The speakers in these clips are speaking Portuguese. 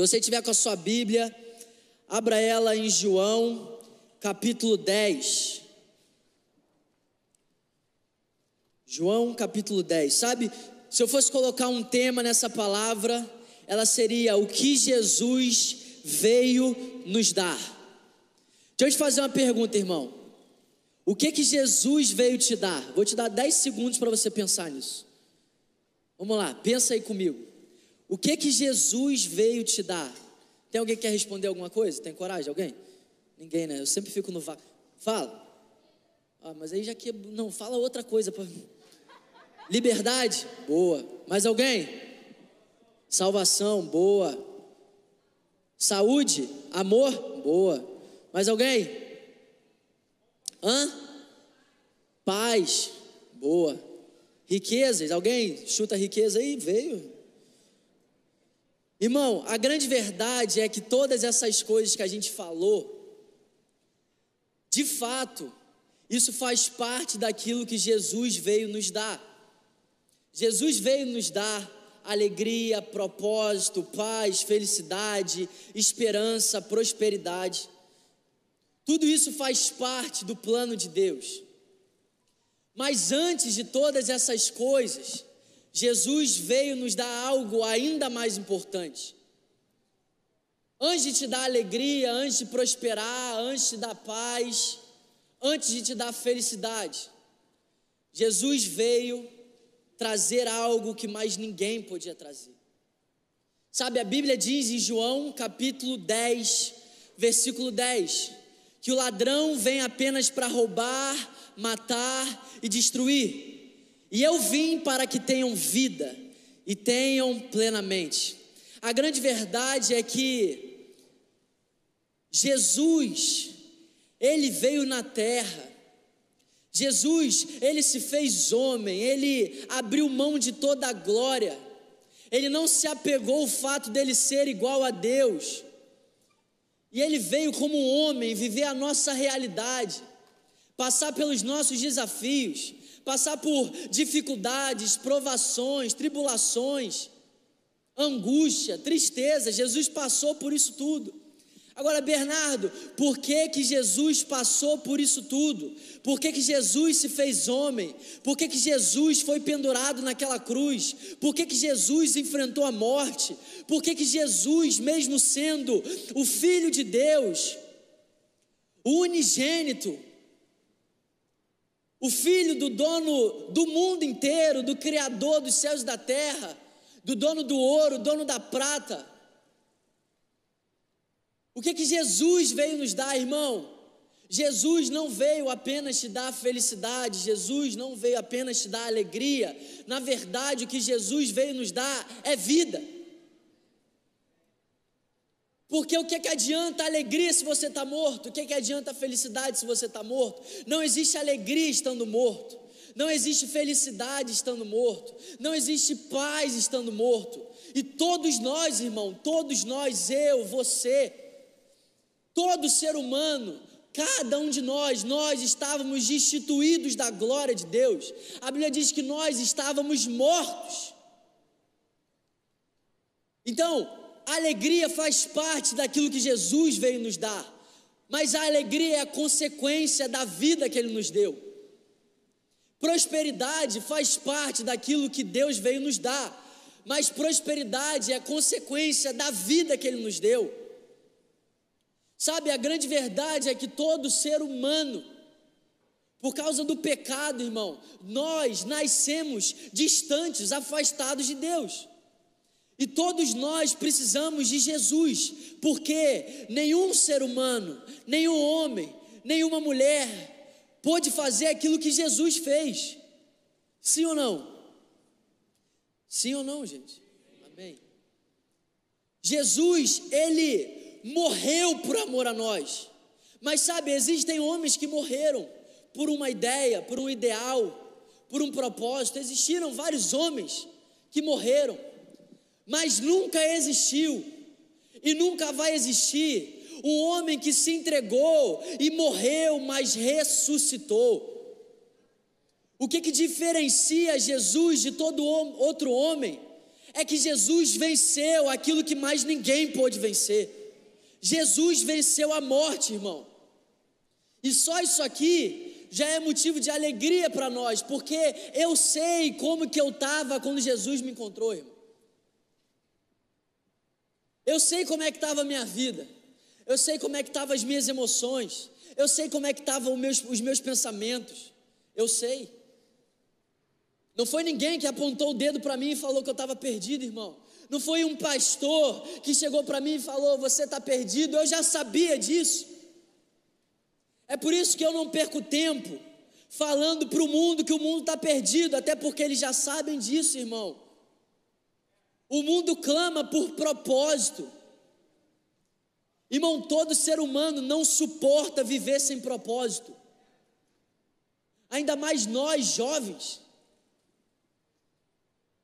Então, se você tiver com a sua Bíblia, abra ela em João, capítulo 10. João, capítulo 10. Sabe, se eu fosse colocar um tema nessa palavra, ela seria o que Jesus veio nos dar. Deixa eu te fazer uma pergunta, irmão. O que que Jesus veio te dar? Vou te dar 10 segundos para você pensar nisso. Vamos lá, pensa aí comigo. O que que Jesus veio te dar? Tem alguém que quer responder alguma coisa? Tem coragem? Alguém? Ninguém, né? Eu sempre fico no vácuo. Fala. Ah, mas aí já que. Não, fala outra coisa. Pra... Liberdade? Boa. Mais alguém? Salvação? Boa. Saúde? Amor? Boa. Mais alguém? Hã? Paz? Boa. Riquezas? Alguém chuta riqueza aí? Veio. Irmão, a grande verdade é que todas essas coisas que a gente falou, de fato, isso faz parte daquilo que Jesus veio nos dar. Jesus veio nos dar alegria, propósito, paz, felicidade, esperança, prosperidade. Tudo isso faz parte do plano de Deus. Mas antes de todas essas coisas, Jesus veio nos dar algo ainda mais importante. Antes de te dar alegria, antes de prosperar, antes de dar paz, antes de te dar felicidade, Jesus veio trazer algo que mais ninguém podia trazer. Sabe, a Bíblia diz em João capítulo 10, versículo 10, que o ladrão vem apenas para roubar, matar e destruir. E eu vim para que tenham vida e tenham plenamente. A grande verdade é que Jesus, ele veio na terra. Jesus, ele se fez homem, ele abriu mão de toda a glória, ele não se apegou ao fato dele ser igual a Deus, e ele veio como um homem viver a nossa realidade, passar pelos nossos desafios, passar por dificuldades, provações, tribulações, angústia, tristeza. Jesus passou por isso tudo. Agora, Bernardo, por que que Jesus passou por isso tudo? Por que que Jesus se fez homem? Por que que Jesus foi pendurado naquela cruz? Por que que Jesus enfrentou a morte? Por que que Jesus, mesmo sendo o filho de Deus, o unigênito, o filho do dono do mundo inteiro, do criador dos céus e da terra, do dono do ouro, dono da prata, o que que Jesus veio nos dar, irmão? Jesus não veio apenas te dar felicidade, Jesus não veio apenas te dar alegria. Na verdade, o que Jesus veio nos dar é vida. Porque o que, que adianta alegria se você está morto? O que, que adianta felicidade se você está morto? Não existe alegria estando morto. Não existe felicidade estando morto. Não existe paz estando morto. E todos nós, irmão, todos nós, eu, você, Todo ser humano, cada um de nós, nós estávamos destituídos da glória de Deus. A Bíblia diz que nós estávamos mortos. Então, a alegria faz parte daquilo que Jesus veio nos dar, mas a alegria é a consequência da vida que Ele nos deu. Prosperidade faz parte daquilo que Deus veio nos dar, mas prosperidade é a consequência da vida que Ele nos deu. Sabe, a grande verdade é que todo ser humano, por causa do pecado, irmão, nós nascemos distantes, afastados de Deus. E todos nós precisamos de Jesus, porque nenhum ser humano, nenhum homem, nenhuma mulher pôde fazer aquilo que Jesus fez. Sim ou não? Sim ou não, gente? Amém. Jesus, ele morreu por amor a nós. Mas sabe, existem homens que morreram por uma ideia, por um ideal, por um propósito. Existiram vários homens que morreram, mas nunca existiu e nunca vai existir um homem que se entregou e morreu, mas ressuscitou. O que, que diferencia Jesus de todo outro homem é que Jesus venceu aquilo que mais ninguém pôde vencer. Jesus venceu a morte, irmão. E só isso aqui já é motivo de alegria para nós, porque eu sei como que eu estava quando Jesus me encontrou, irmão. Eu sei como é que estava a minha vida. Eu sei como é que estavam as minhas emoções. Eu sei como é que estavam meus, os meus pensamentos. Eu sei. Não foi ninguém que apontou o dedo para mim e falou que eu estava perdido, irmão. Não foi um pastor que chegou para mim e falou: Você está perdido. Eu já sabia disso. É por isso que eu não perco tempo falando para o mundo que o mundo está perdido, até porque eles já sabem disso, irmão. O mundo clama por propósito. Irmão, todo ser humano não suporta viver sem propósito. Ainda mais nós, jovens.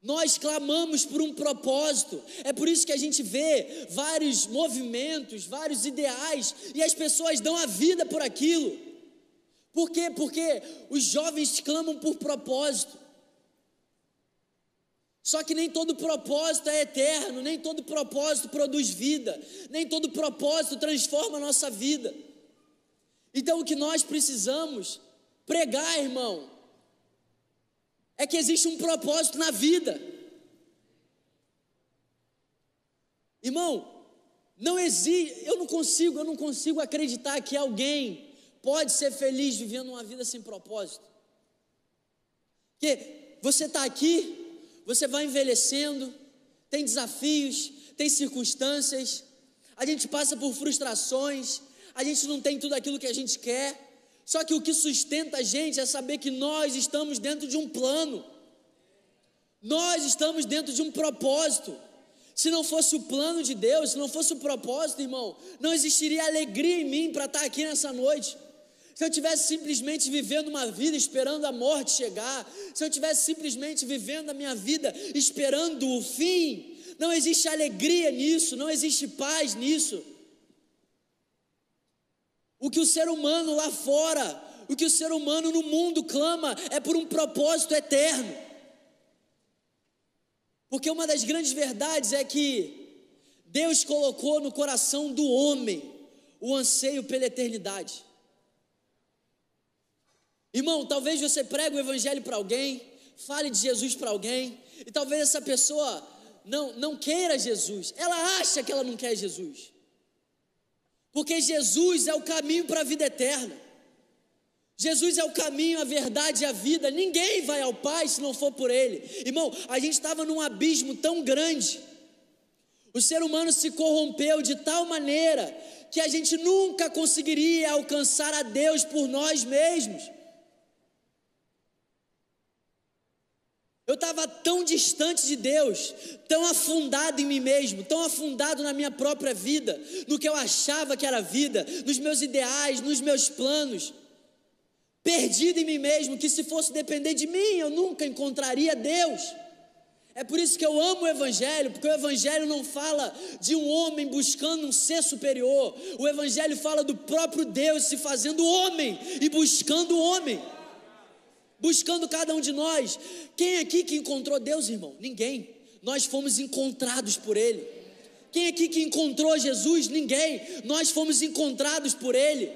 Nós clamamos por um propósito. É por isso que a gente vê vários movimentos, vários ideais, e as pessoas dão a vida por aquilo. Por quê? Porque os jovens clamam por propósito. Só que nem todo propósito é eterno, nem todo propósito produz vida, nem todo propósito transforma a nossa vida. Então o que nós precisamos pregar, irmão, é que existe um propósito na vida. Irmão, não existe, eu não consigo, eu não consigo acreditar que alguém pode ser feliz vivendo uma vida sem propósito. Que você está aqui, você vai envelhecendo, tem desafios, tem circunstâncias, a gente passa por frustrações, a gente não tem tudo aquilo que a gente quer, só que o que sustenta a gente é saber que nós estamos dentro de um plano, nós estamos dentro de um propósito. Se não fosse o plano de Deus, se não fosse o propósito, irmão, não existiria alegria em mim para estar aqui nessa noite se eu tivesse simplesmente vivendo uma vida esperando a morte chegar, se eu tivesse simplesmente vivendo a minha vida esperando o fim, não existe alegria nisso, não existe paz nisso. O que o ser humano lá fora, o que o ser humano no mundo clama é por um propósito eterno. Porque uma das grandes verdades é que Deus colocou no coração do homem o anseio pela eternidade. Irmão, talvez você pregue o evangelho para alguém, fale de Jesus para alguém, e talvez essa pessoa não, não queira Jesus, ela acha que ela não quer Jesus, porque Jesus é o caminho para a vida eterna. Jesus é o caminho, a verdade e a vida. Ninguém vai ao Pai se não for por Ele. Irmão, a gente estava num abismo tão grande. O ser humano se corrompeu de tal maneira que a gente nunca conseguiria alcançar a Deus por nós mesmos. Eu estava tão distante de Deus, tão afundado em mim mesmo, tão afundado na minha própria vida, no que eu achava que era vida, nos meus ideais, nos meus planos, perdido em mim mesmo, que se fosse depender de mim, eu nunca encontraria Deus. É por isso que eu amo o Evangelho, porque o Evangelho não fala de um homem buscando um ser superior, o Evangelho fala do próprio Deus se fazendo homem e buscando o homem buscando cada um de nós. Quem aqui que encontrou Deus, irmão? Ninguém. Nós fomos encontrados por Ele. Quem aqui que encontrou Jesus? Ninguém. Nós fomos encontrados por Ele.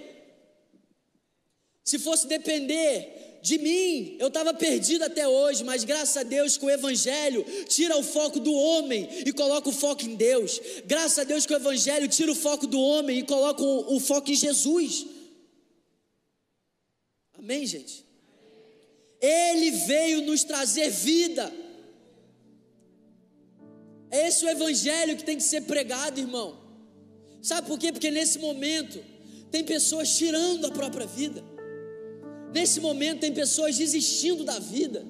Se fosse depender de mim, eu estava perdido até hoje, mas graças a Deus que o Evangelho tira o foco do homem e coloca o foco em Deus. Graças a Deus que o Evangelho tira o foco do homem e coloca o, o foco em Jesus. Amém, gente? Ele veio nos trazer vida. É esse o evangelho que tem que ser pregado, irmão. Sabe por quê? Porque nesse momento tem pessoas tirando a própria vida. Nesse momento tem pessoas desistindo da vida.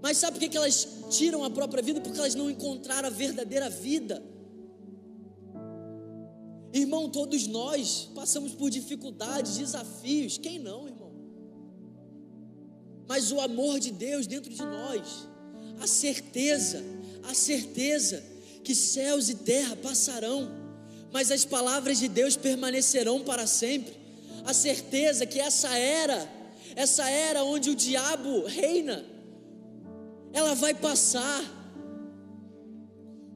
Mas sabe por que elas tiram a própria vida? Porque elas não encontraram a verdadeira vida. Irmão, todos nós passamos por dificuldades, desafios. Quem não, irmão? Mas o amor de Deus dentro de nós, a certeza, a certeza que céus e terra passarão, mas as palavras de Deus permanecerão para sempre. A certeza que essa era, essa era onde o diabo reina, ela vai passar.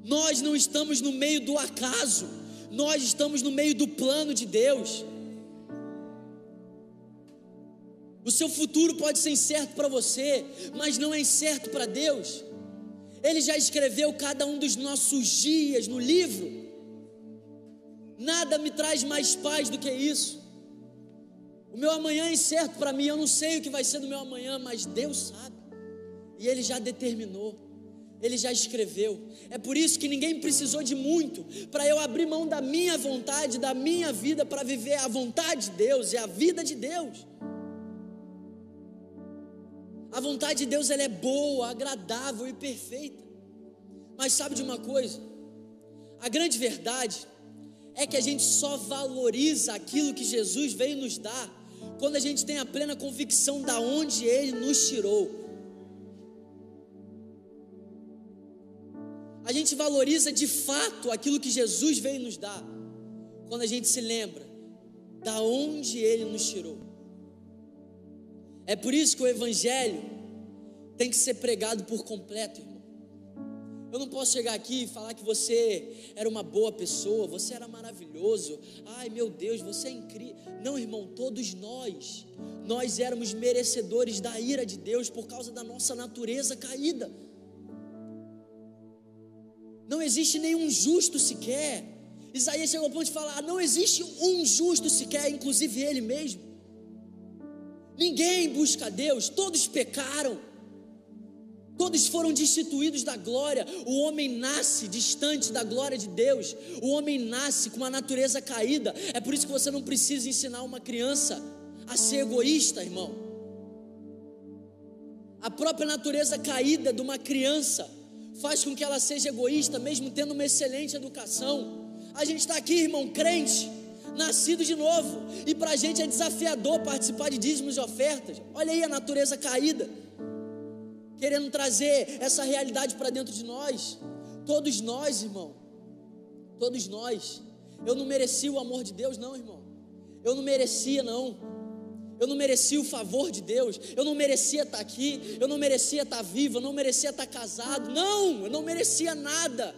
Nós não estamos no meio do acaso, nós estamos no meio do plano de Deus. O seu futuro pode ser incerto para você, mas não é incerto para Deus. Ele já escreveu cada um dos nossos dias no livro. Nada me traz mais paz do que isso. O meu amanhã é incerto para mim, eu não sei o que vai ser do meu amanhã, mas Deus sabe. E Ele já determinou, Ele já escreveu. É por isso que ninguém precisou de muito para eu abrir mão da minha vontade, da minha vida, para viver a vontade de Deus e a vida de Deus. A vontade de Deus ela é boa, agradável e perfeita. Mas sabe de uma coisa? A grande verdade é que a gente só valoriza aquilo que Jesus veio nos dar quando a gente tem a plena convicção da onde ele nos tirou. A gente valoriza de fato aquilo que Jesus veio nos dar quando a gente se lembra da onde ele nos tirou. É por isso que o Evangelho tem que ser pregado por completo, irmão. Eu não posso chegar aqui e falar que você era uma boa pessoa, você era maravilhoso. Ai meu Deus, você é incrível. Não, irmão, todos nós, nós éramos merecedores da ira de Deus por causa da nossa natureza caída. Não existe nenhum justo sequer. Isaías chegou ao ponto de falar: não existe um justo sequer, inclusive ele mesmo. Ninguém busca Deus, todos pecaram. Todos foram destituídos da glória. O homem nasce distante da glória de Deus. O homem nasce com uma natureza caída. É por isso que você não precisa ensinar uma criança a ser egoísta, irmão. A própria natureza caída de uma criança faz com que ela seja egoísta, mesmo tendo uma excelente educação. A gente está aqui, irmão, crente nascido de novo. E para a gente é desafiador participar de dízimos e ofertas. Olha aí a natureza caída, querendo trazer essa realidade para dentro de nós. Todos nós, irmão, todos nós. Eu não merecia o amor de Deus, não, irmão. Eu não merecia, não. Eu não merecia o favor de Deus. Eu não merecia estar aqui. Eu não merecia estar vivo. Eu não merecia estar casado. Não, eu não merecia nada.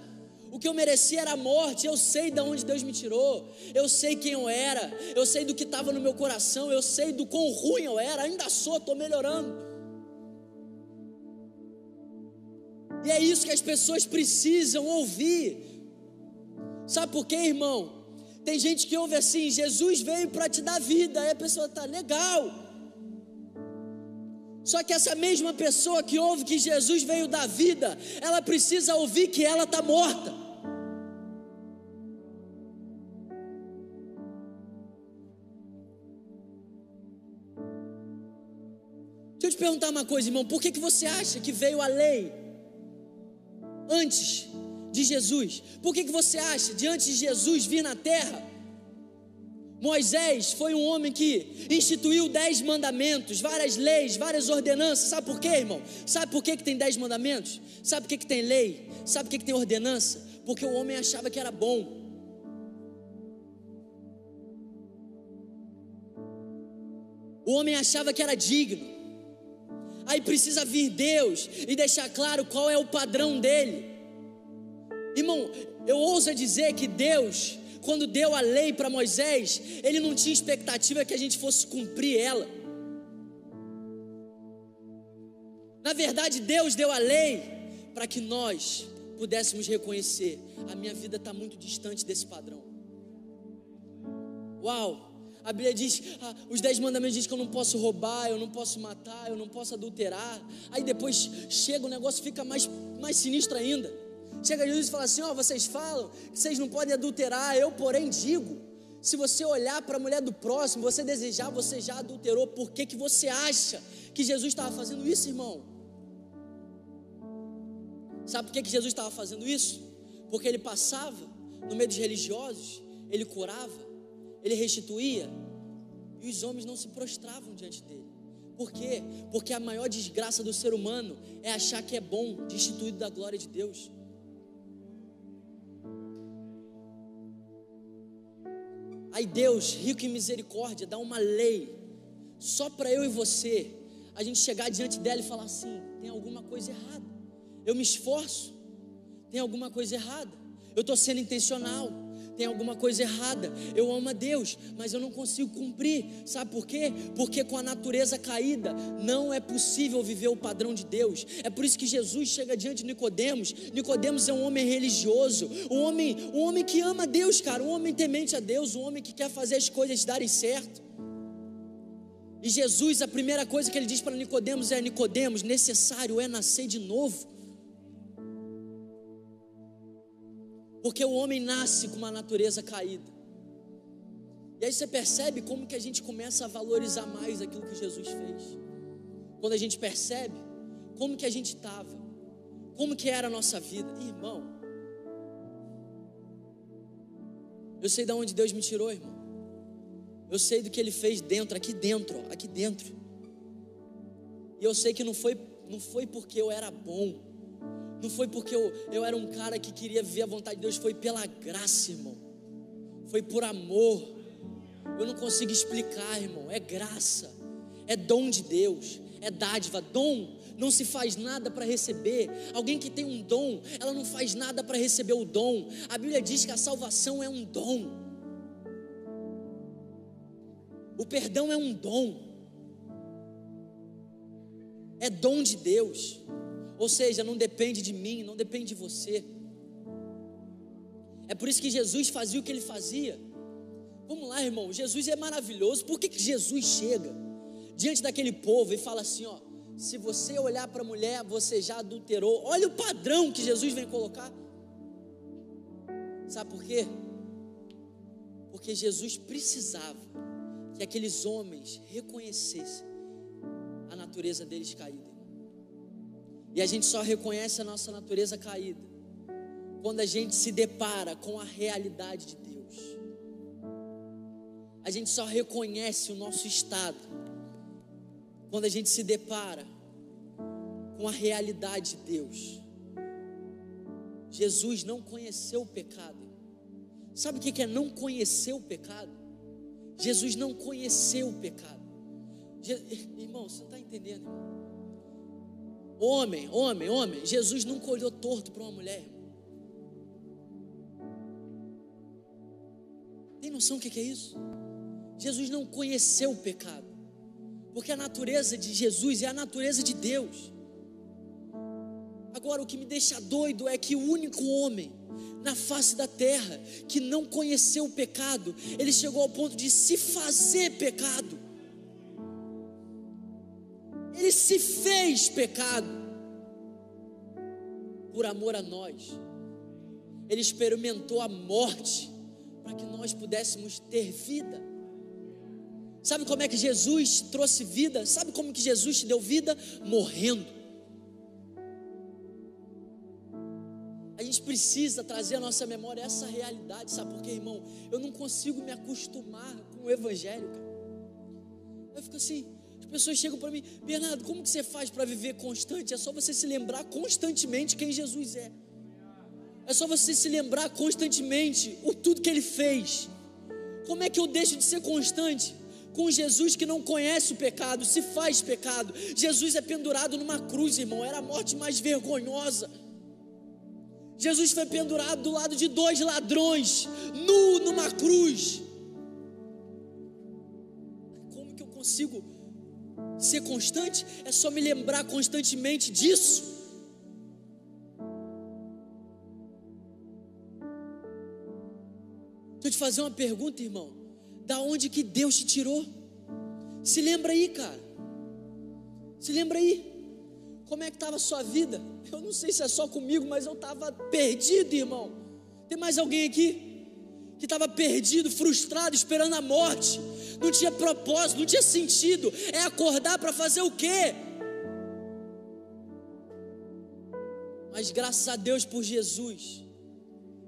O que eu merecia era a morte. Eu sei de onde Deus me tirou. Eu sei quem eu era. Eu sei do que estava no meu coração. Eu sei do quão ruim eu era. Ainda sou, estou melhorando. E é isso que as pessoas precisam ouvir. Sabe por quê, irmão? Tem gente que ouve assim: Jesus veio para te dar vida. Aí a pessoa está legal. Só que essa mesma pessoa que ouve que Jesus veio da vida, ela precisa ouvir que ela está morta. Deixa eu te perguntar uma coisa, irmão: por que, que você acha que veio a lei antes de Jesus? Por que, que você acha de antes de Jesus vir na terra? Moisés foi um homem que instituiu dez mandamentos, várias leis, várias ordenanças. Sabe por quê, irmão? Sabe por que, que tem dez mandamentos? Sabe por que, que tem lei? Sabe por que, que tem ordenança? Porque o homem achava que era bom. O homem achava que era digno. Aí precisa vir Deus e deixar claro qual é o padrão dele. Irmão, eu ouso dizer que Deus quando deu a lei para Moisés, ele não tinha expectativa que a gente fosse cumprir ela. Na verdade, Deus deu a lei para que nós pudéssemos reconhecer: a minha vida está muito distante desse padrão. Uau! A Bíblia diz, ah, os dez mandamentos dizem que eu não posso roubar, eu não posso matar, eu não posso adulterar. Aí depois chega o negócio fica mais, mais sinistro ainda. Chega Jesus e fala assim: Ó, oh, vocês falam que vocês não podem adulterar, eu, porém, digo. Se você olhar para a mulher do próximo, você desejar, você já adulterou. Por que, que você acha que Jesus estava fazendo isso, irmão? Sabe por que, que Jesus estava fazendo isso? Porque ele passava no meio dos religiosos, ele curava, ele restituía, e os homens não se prostravam diante dele. Por quê? Porque a maior desgraça do ser humano é achar que é bom, destituído da glória de Deus. Aí Deus, rico em misericórdia, dá uma lei só para eu e você a gente chegar diante dela e falar assim: tem alguma coisa errada. Eu me esforço, tem alguma coisa errada. Eu estou sendo intencional, tem alguma coisa errada. Eu amo a Deus, mas eu não consigo cumprir. Sabe por quê? Porque com a natureza caída não é possível viver o padrão de Deus. É por isso que Jesus chega diante de Nicodemos. Nicodemos é um homem religioso, um homem, um homem que ama a Deus, cara, um homem temente a Deus, um homem que quer fazer as coisas darem certo. E Jesus, a primeira coisa que ele diz para Nicodemos é: Nicodemos, necessário é nascer de novo. Porque o homem nasce com uma natureza caída. E aí você percebe como que a gente começa a valorizar mais aquilo que Jesus fez. Quando a gente percebe como que a gente estava, como que era a nossa vida. Irmão, eu sei de onde Deus me tirou, irmão. Eu sei do que Ele fez dentro, aqui dentro, aqui dentro. E eu sei que não foi, não foi porque eu era bom, não foi porque eu, eu era um cara que queria ver a vontade de Deus, foi pela graça, irmão. Foi por amor. Eu não consigo explicar, irmão. É graça, é dom de Deus, é dádiva. Dom não se faz nada para receber. Alguém que tem um dom, ela não faz nada para receber o dom. A Bíblia diz que a salvação é um dom. O perdão é um dom. É dom de Deus. Ou seja, não depende de mim, não depende de você. É por isso que Jesus fazia o que ele fazia. Vamos lá, irmão. Jesus é maravilhoso. Por que, que Jesus chega diante daquele povo e fala assim: ó, se você olhar para a mulher, você já adulterou. Olha o padrão que Jesus vem colocar. Sabe por quê? Porque Jesus precisava que aqueles homens reconhecessem a natureza deles caída. E a gente só reconhece a nossa natureza caída quando a gente se depara com a realidade de Deus. A gente só reconhece o nosso estado quando a gente se depara com a realidade de Deus. Jesus não conheceu o pecado. Sabe o que é não conhecer o pecado? Jesus não conheceu o pecado. Irmão, você não está entendendo, irmão? Homem, homem, homem. Jesus nunca olhou torto para uma mulher. Tem noção do que é isso? Jesus não conheceu o pecado, porque a natureza de Jesus é a natureza de Deus. Agora, o que me deixa doido é que o único homem na face da terra que não conheceu o pecado, ele chegou ao ponto de se fazer pecado se fez pecado por amor a nós. Ele experimentou a morte para que nós pudéssemos ter vida. Sabe como é que Jesus trouxe vida? Sabe como que Jesus te deu vida? Morrendo. A gente precisa trazer à nossa memória essa realidade, sabe por quê, irmão? Eu não consigo me acostumar com o Evangelho, cara. Eu fico assim, pessoas chegam para mim, Bernardo, como que você faz para viver constante? É só você se lembrar constantemente quem Jesus é. É só você se lembrar constantemente o tudo que ele fez. Como é que eu deixo de ser constante? Com Jesus que não conhece o pecado, se faz pecado. Jesus é pendurado numa cruz, irmão, era a morte mais vergonhosa. Jesus foi pendurado do lado de dois ladrões, nu numa cruz. Como que eu consigo ser constante é só me lembrar constantemente disso. Deixa eu te fazer uma pergunta, irmão. Da onde que Deus te tirou? Se lembra aí, cara. Se lembra aí. Como é que estava a sua vida? Eu não sei se é só comigo, mas eu estava perdido, irmão. Tem mais alguém aqui? que estava perdido, frustrado, esperando a morte, não tinha propósito, não tinha sentido, é acordar para fazer o quê? Mas graças a Deus por Jesus,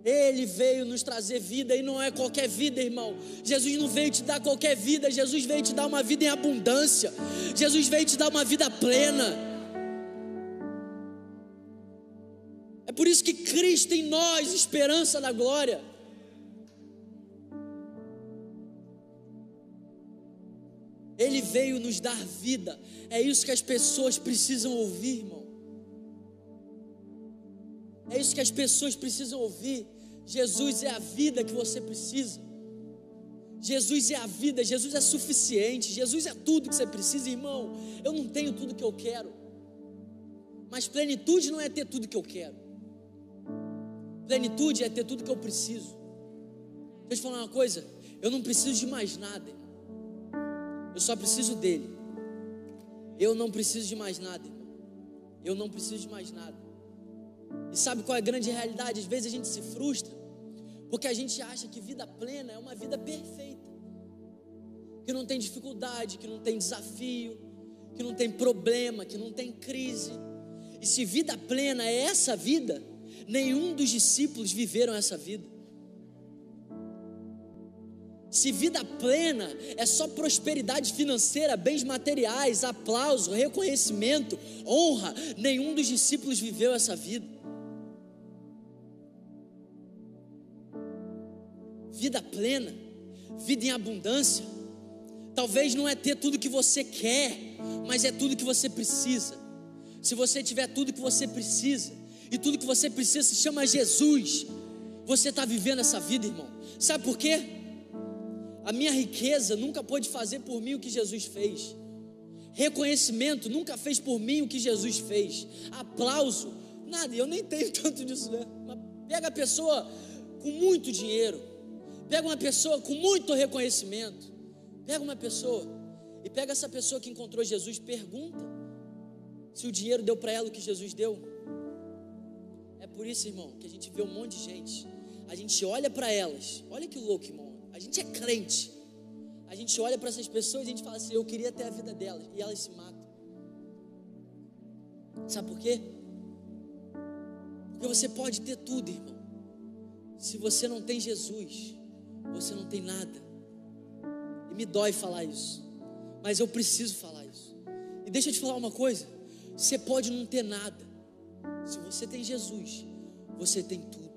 Ele veio nos trazer vida e não é qualquer vida, irmão. Jesus não veio te dar qualquer vida, Jesus veio te dar uma vida em abundância, Jesus veio te dar uma vida plena. É por isso que Cristo em nós, esperança da glória. Ele veio nos dar vida. É isso que as pessoas precisam ouvir, irmão. É isso que as pessoas precisam ouvir. Jesus é a vida que você precisa. Jesus é a vida, Jesus é suficiente, Jesus é tudo que você precisa, irmão. Eu não tenho tudo que eu quero, mas plenitude não é ter tudo que eu quero, plenitude é ter tudo que eu preciso. Deixa eu te falar uma coisa: eu não preciso de mais nada, eu só preciso dele. Eu não preciso de mais nada, irmão. eu não preciso de mais nada. E sabe qual é a grande realidade? Às vezes a gente se frustra porque a gente acha que vida plena é uma vida perfeita, que não tem dificuldade, que não tem desafio, que não tem problema, que não tem crise. E se vida plena é essa vida, nenhum dos discípulos viveram essa vida. Se vida plena é só prosperidade financeira, bens materiais, aplauso, reconhecimento, honra, nenhum dos discípulos viveu essa vida. vida plena, vida em abundância. Talvez não é ter tudo que você quer, mas é tudo que você precisa. Se você tiver tudo que você precisa, e tudo que você precisa se chama Jesus, você está vivendo essa vida, irmão. Sabe por quê? A minha riqueza nunca pôde fazer por mim o que Jesus fez. Reconhecimento nunca fez por mim o que Jesus fez. Aplauso, nada, eu nem tenho tanto disso, né? Mas pega a pessoa com muito dinheiro, Pega uma pessoa com muito reconhecimento. Pega uma pessoa e pega essa pessoa que encontrou Jesus, pergunta se o dinheiro deu para ela o que Jesus deu. É por isso, irmão, que a gente vê um monte de gente. A gente olha para elas. Olha que louco, irmão. A gente é crente. A gente olha para essas pessoas e a gente fala assim: eu queria ter a vida delas. E elas se matam. Sabe por quê? Porque você pode ter tudo, irmão. Se você não tem Jesus, você não tem nada. E me dói falar isso, mas eu preciso falar isso. E deixa eu te falar uma coisa: você pode não ter nada, se você tem Jesus, você tem tudo.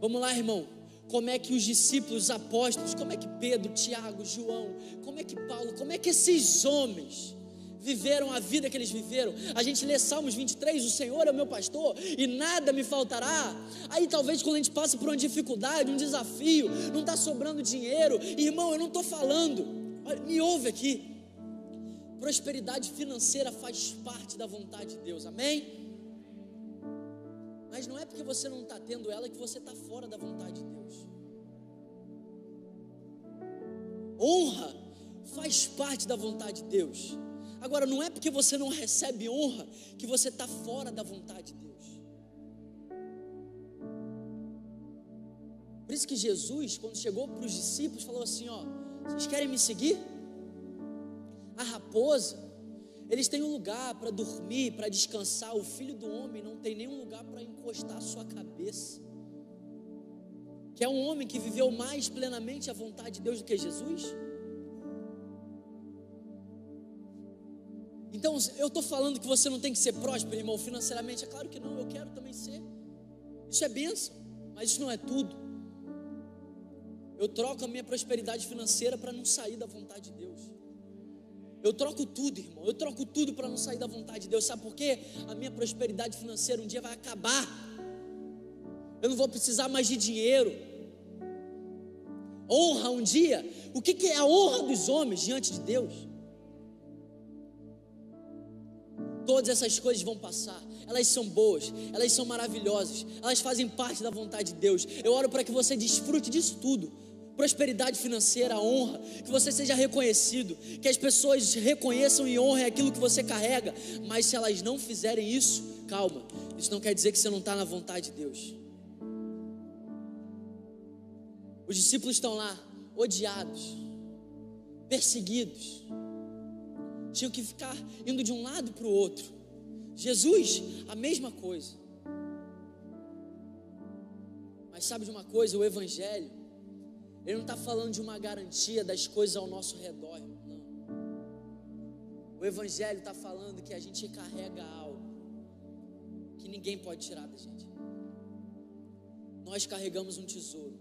Vamos lá, irmão. Como é que os discípulos, os apóstolos, como é que Pedro, Tiago, João, como é que Paulo, como é que esses homens viveram a vida que eles viveram. A gente lê Salmos 23, o Senhor é o meu pastor e nada me faltará. Aí talvez quando a gente passa por uma dificuldade, um desafio, não está sobrando dinheiro, irmão, eu não estou falando, me ouve aqui. Prosperidade financeira faz parte da vontade de Deus, amém? Mas não é porque você não está tendo ela que você está fora da vontade de Deus. Honra faz parte da vontade de Deus. Agora, não é porque você não recebe honra que você está fora da vontade de Deus. Por isso que Jesus, quando chegou para os discípulos, falou assim: Ó, vocês querem me seguir? A raposa, eles têm um lugar para dormir, para descansar. O filho do homem não tem nenhum lugar para encostar a sua cabeça. Que é um homem que viveu mais plenamente a vontade de Deus do que Jesus? Então, eu estou falando que você não tem que ser próspero, irmão, financeiramente. É claro que não, eu quero também ser. Isso é bênção, mas isso não é tudo. Eu troco a minha prosperidade financeira para não sair da vontade de Deus. Eu troco tudo, irmão. Eu troco tudo para não sair da vontade de Deus. Sabe por quê? A minha prosperidade financeira um dia vai acabar. Eu não vou precisar mais de dinheiro. Honra um dia. O que, que é a honra dos homens diante de Deus? Todas essas coisas vão passar. Elas são boas, elas são maravilhosas, elas fazem parte da vontade de Deus. Eu oro para que você desfrute disso tudo. Prosperidade financeira, honra, que você seja reconhecido, que as pessoas reconheçam e honrem aquilo que você carrega. Mas se elas não fizerem isso, calma, isso não quer dizer que você não está na vontade de Deus. Os discípulos estão lá, odiados, perseguidos, tinham que ficar indo de um lado para o outro. Jesus, a mesma coisa. Mas sabe de uma coisa? O Evangelho, ele não está falando de uma garantia das coisas ao nosso redor, não. O Evangelho está falando que a gente carrega algo que ninguém pode tirar da gente. Nós carregamos um tesouro.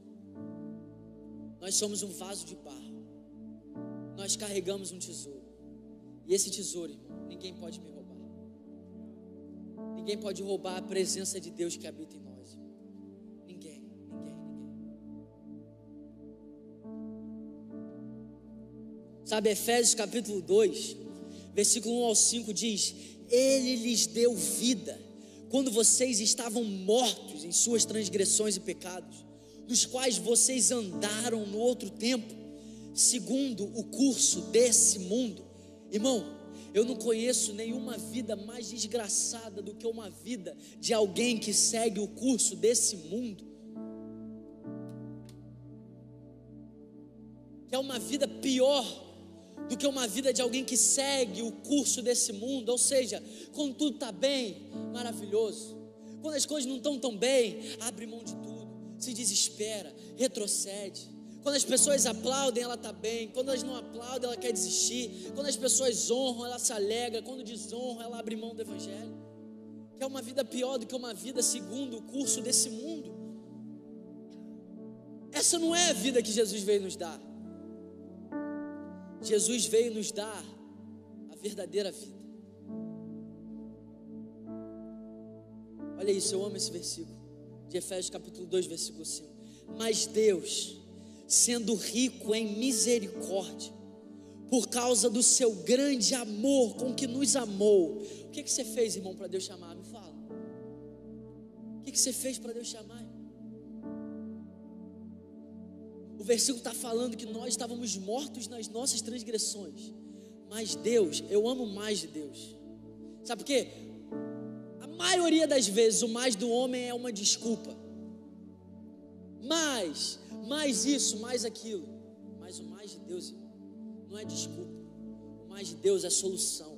Nós somos um vaso de barro. Nós carregamos um tesouro. E esse tesouro, irmão, ninguém pode me roubar. Ninguém pode roubar a presença de Deus que habita em nós. Sabe, Efésios capítulo 2, versículo 1 ao 5 diz: Ele lhes deu vida quando vocês estavam mortos em suas transgressões e pecados, nos quais vocês andaram no outro tempo, segundo o curso desse mundo. Irmão, eu não conheço nenhuma vida mais desgraçada do que uma vida de alguém que segue o curso desse mundo. Que é uma vida pior do que uma vida de alguém que segue o curso desse mundo. Ou seja, quando tudo está bem, maravilhoso. Quando as coisas não estão tão bem, abre mão de tudo, se desespera, retrocede. Quando as pessoas aplaudem, ela está bem. Quando elas não aplaudem, ela quer desistir. Quando as pessoas honram, ela se alegra. Quando desonram, ela abre mão do Evangelho. Que é uma vida pior do que uma vida segundo o curso desse mundo. Essa não é a vida que Jesus veio nos dar. Jesus veio nos dar a verdadeira vida. Olha isso, eu amo esse versículo de Efésios capítulo 2, versículo 5. Mas Deus, sendo rico em misericórdia, por causa do seu grande amor com que nos amou. O que, que você fez, irmão, para Deus chamar? Me fala. O que, que você fez para Deus chamar? O versículo está falando que nós estávamos mortos nas nossas transgressões, mas Deus, eu amo mais de Deus. Sabe por quê? A maioria das vezes o mais do homem é uma desculpa. Mas mais isso, mais aquilo. Mas o mais de Deus não é desculpa. O mais de Deus é solução.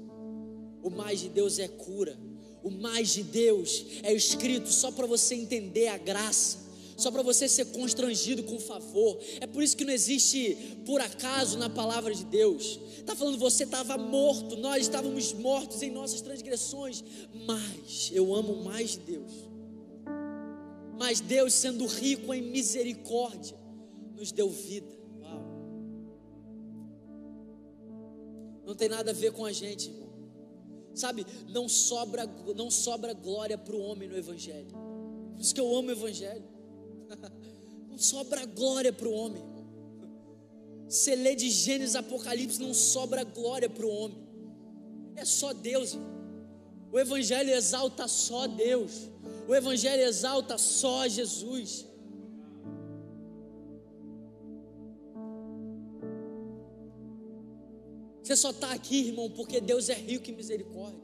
O mais de Deus é cura. O mais de Deus é escrito só para você entender a graça só para você ser constrangido com favor. É por isso que não existe por acaso na palavra de Deus. Está falando você estava morto, nós estávamos mortos em nossas transgressões, mas eu amo mais Deus. Mas Deus, sendo rico em misericórdia, nos deu vida. Uau. Não tem nada a ver com a gente, irmão. Sabe, não sobra, não sobra glória para o homem no Evangelho. Por isso que eu amo o Evangelho. Não sobra glória para o homem. Você lê de Gênesis Apocalipse, não sobra glória para o homem. É só Deus. O Evangelho exalta só Deus. O Evangelho exalta só Jesus. Você só está aqui, irmão, porque Deus é rico em misericórdia.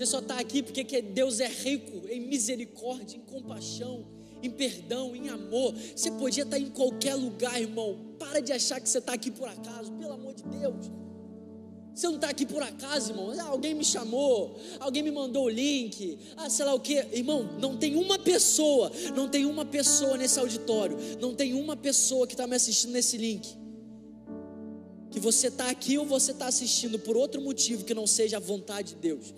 Você só está aqui porque Deus é rico em misericórdia, em compaixão, em perdão, em amor. Você podia estar tá em qualquer lugar, irmão. Para de achar que você está aqui por acaso, pelo amor de Deus. Você não está aqui por acaso, irmão. Ah, alguém me chamou, alguém me mandou o link, ah, sei lá o que. Irmão, não tem uma pessoa, não tem uma pessoa nesse auditório, não tem uma pessoa que está me assistindo nesse link que você está aqui ou você está assistindo por outro motivo que não seja a vontade de Deus.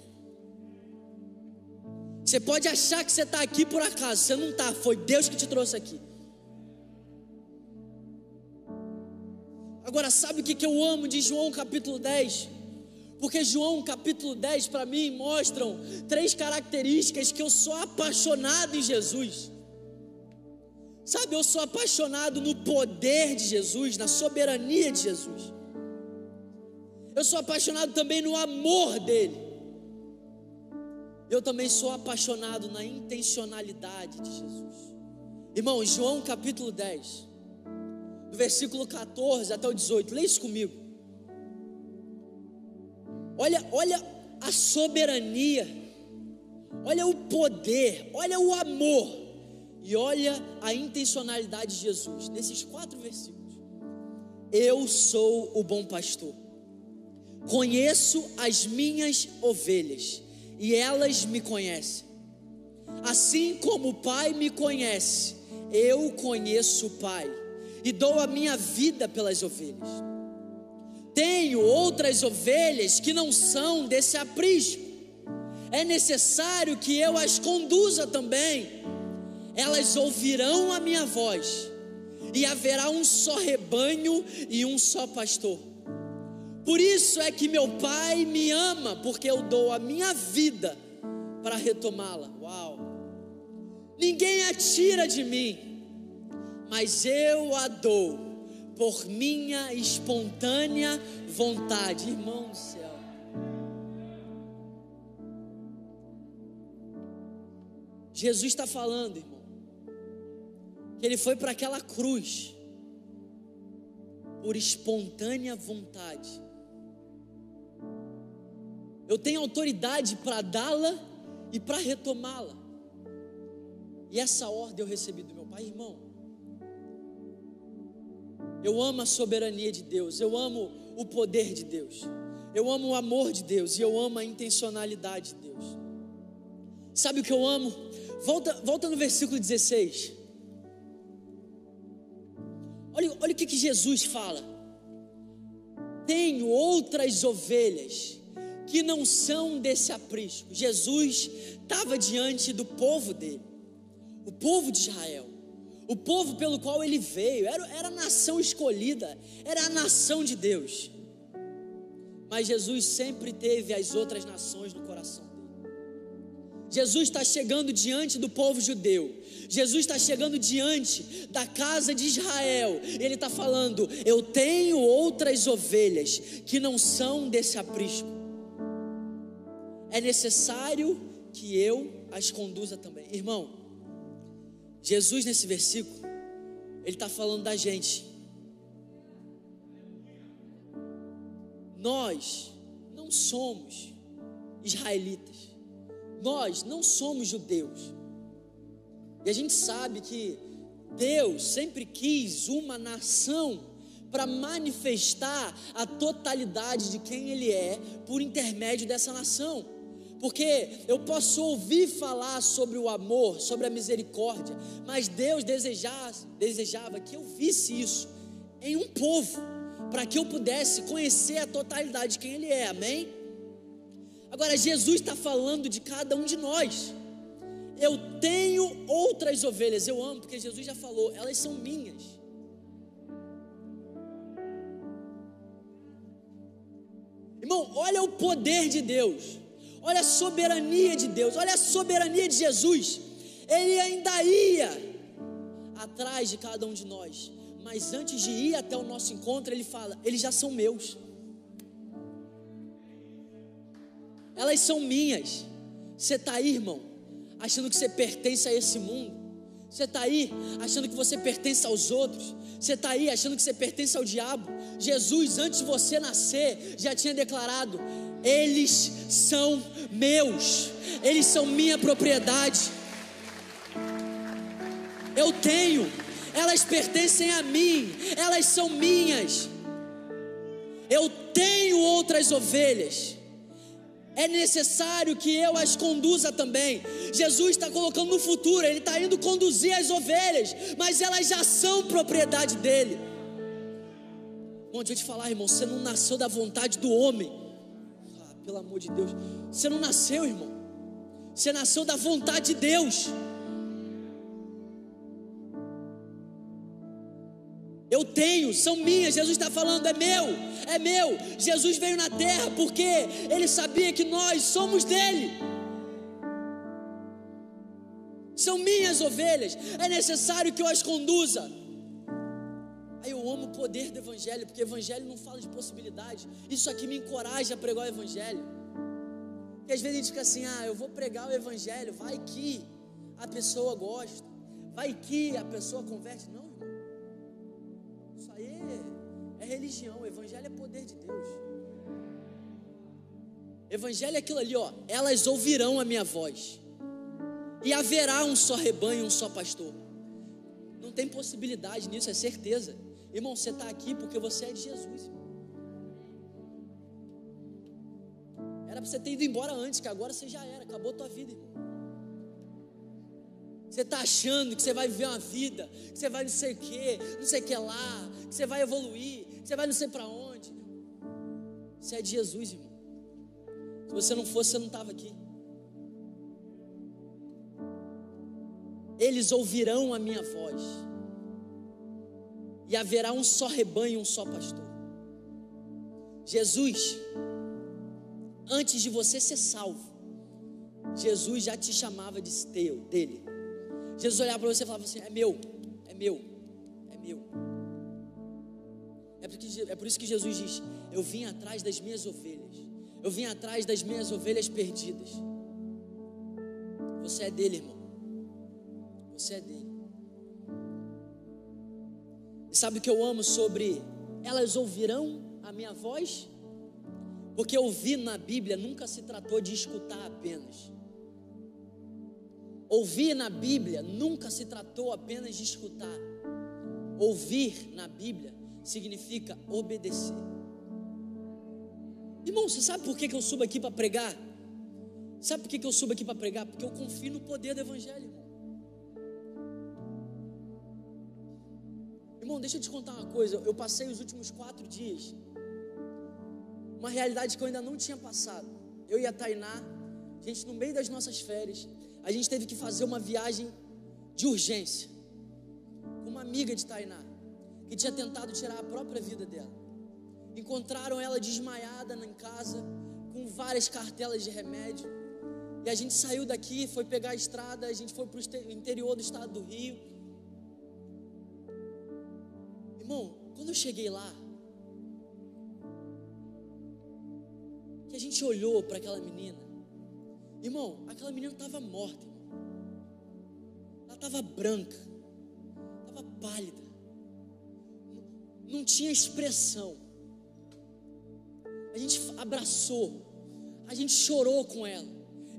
Você pode achar que você está aqui por acaso, você não está, foi Deus que te trouxe aqui. Agora, sabe o que, que eu amo de João capítulo 10? Porque João capítulo 10 para mim mostram três características que eu sou apaixonado em Jesus. Sabe, eu sou apaixonado no poder de Jesus, na soberania de Jesus. Eu sou apaixonado também no amor dele. Eu também sou apaixonado na intencionalidade de Jesus. Irmão, João capítulo 10, do versículo 14 até o 18, lê isso comigo. Olha, olha a soberania, olha o poder, olha o amor e olha a intencionalidade de Jesus nesses quatro versículos. Eu sou o bom pastor. Conheço as minhas ovelhas e elas me conhecem. Assim como o Pai me conhece, eu conheço o Pai e dou a minha vida pelas ovelhas. Tenho outras ovelhas que não são desse aprisco. É necessário que eu as conduza também. Elas ouvirão a minha voz e haverá um só rebanho e um só pastor. Por isso é que meu Pai me ama, porque eu dou a minha vida para retomá-la. Uau! Ninguém a tira de mim, mas eu a dou por minha espontânea vontade. Irmão do céu. Jesus está falando, irmão, que ele foi para aquela cruz por espontânea vontade. Eu tenho autoridade para dá-la e para retomá-la. E essa ordem eu recebi do meu pai, irmão. Eu amo a soberania de Deus, eu amo o poder de Deus, eu amo o amor de Deus e eu amo a intencionalidade de Deus. Sabe o que eu amo? Volta, volta no versículo 16. Olha, olha o que, que Jesus fala. Tenho outras ovelhas que não são desse aprisco. Jesus estava diante do povo dele, o povo de Israel, o povo pelo qual ele veio, era, era a nação escolhida, era a nação de Deus. Mas Jesus sempre teve as outras nações no coração. Jesus está chegando diante do povo judeu. Jesus está chegando diante da casa de Israel. Ele está falando: Eu tenho outras ovelhas que não são desse aprisco. É necessário que eu as conduza também. Irmão, Jesus nesse versículo, ele está falando da gente. Nós não somos israelitas nós não somos judeus. E a gente sabe que Deus sempre quis uma nação para manifestar a totalidade de quem Ele é por intermédio dessa nação. Porque eu posso ouvir falar sobre o amor, sobre a misericórdia, mas Deus desejava, que eu visse isso em um povo, para que eu pudesse conhecer a totalidade de quem Ele é, amém? Agora, Jesus está falando de cada um de nós. Eu tenho outras ovelhas, eu amo, porque Jesus já falou, elas são minhas. Irmão, olha o poder de Deus, olha a soberania de Deus, olha a soberania de Jesus. Ele ainda ia atrás de cada um de nós, mas antes de ir até o nosso encontro, ele fala: eles já são meus. elas são minhas. Você está aí, irmão, achando que você pertence a esse mundo. Você está aí achando que você pertence aos outros. Você está aí achando que você pertence ao diabo. Jesus, antes de você nascer, já tinha declarado: Eles são meus, eles são minha propriedade. Eu tenho, elas pertencem a mim, elas são minhas. Eu tenho outras ovelhas é necessário que eu as conduza também. Jesus está colocando no futuro, Ele está indo conduzir as ovelhas, mas elas já são propriedade dele. Bom, deixa eu te falar, irmão, você não nasceu da vontade do homem. Pelo amor de Deus, você não nasceu, irmão. Você nasceu da vontade de Deus. Eu tenho, são minhas. Jesus está falando, é meu, é meu. Jesus veio na terra porque ele sabia que nós somos dele. São minhas ovelhas, é necessário que eu as conduza. Aí eu amo o poder do Evangelho, porque Evangelho não fala de possibilidade. Isso aqui me encoraja a pregar o Evangelho. Porque às vezes a gente fica assim: ah, eu vou pregar o Evangelho, vai que a pessoa gosta, vai que a pessoa converte. Não, é religião, o evangelho é poder de Deus. Evangelho é aquilo ali, ó. Elas ouvirão a minha voz. E haverá um só rebanho, um só pastor. Não tem possibilidade nisso, é certeza. Irmão, você está aqui porque você é de Jesus. Era para você ter ido embora antes, que agora você já era, acabou a tua vida, irmão. Você está achando que você vai viver uma vida, que você vai não sei o que, não sei o que lá, que você vai evoluir, que você vai não sei para onde. Você é de Jesus, irmão. Se você não fosse, você não estava aqui. Eles ouvirão a minha voz. E haverá um só rebanho, um só pastor. Jesus, antes de você ser salvo, Jesus já te chamava de teu, dele. Jesus olhava para você e falava assim: é meu, é meu, é meu. É, porque, é por isso que Jesus diz: Eu vim atrás das minhas ovelhas, eu vim atrás das minhas ovelhas perdidas. Você é dele, irmão. Você é dele. Sabe o que eu amo sobre elas ouvirão a minha voz? Porque ouvir na Bíblia nunca se tratou de escutar apenas. Ouvir na Bíblia nunca se tratou apenas de escutar. Ouvir na Bíblia significa obedecer. Irmão, você sabe por que, eu subo aqui para pregar? Sabe por que, eu subo aqui para pregar? Porque eu confio no poder do Evangelho, irmão. Irmão, deixa eu te contar uma coisa. Eu passei os últimos quatro dias uma realidade que eu ainda não tinha passado. Eu e a Tainá, a gente no meio das nossas férias, a gente teve que fazer uma viagem de urgência com uma amiga de Tainá que tinha tentado tirar a própria vida dela. Encontraram ela desmaiada em casa com várias cartelas de remédio. E a gente saiu daqui, foi pegar a estrada, a gente foi para o interior do estado do Rio. Irmão, quando eu cheguei lá, que a gente olhou para aquela menina, irmão, aquela menina estava morta, irmão. ela estava branca, estava pálida, não tinha expressão. A gente abraçou, a gente chorou com ela.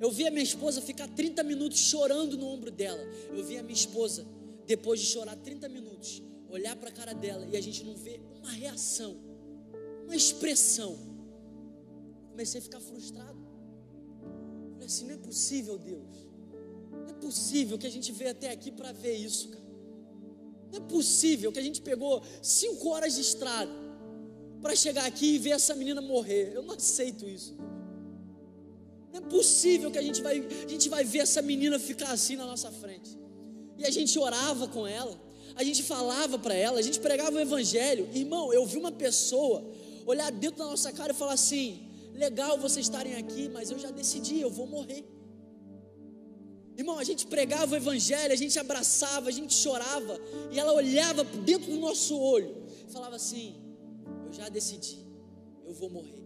Eu vi a minha esposa ficar 30 minutos chorando no ombro dela. Eu vi a minha esposa, depois de chorar 30 minutos, olhar para a cara dela e a gente não vê uma reação, uma expressão comecei a ficar frustrado. Falei assim: não é possível, Deus. Não é possível que a gente veio até aqui para ver isso, cara. Não é possível que a gente pegou cinco horas de estrada para chegar aqui e ver essa menina morrer. Eu não aceito isso. Não é possível que a gente vai, a gente vai ver essa menina ficar assim na nossa frente. E a gente orava com ela, a gente falava para ela, a gente pregava o evangelho. Irmão, eu vi uma pessoa olhar dentro da nossa cara e falar assim: legal vocês estarem aqui, mas eu já decidi, eu vou morrer. Irmão, a gente pregava o evangelho, a gente abraçava, a gente chorava, e ela olhava dentro do nosso olho e falava assim: Eu já decidi, eu vou morrer.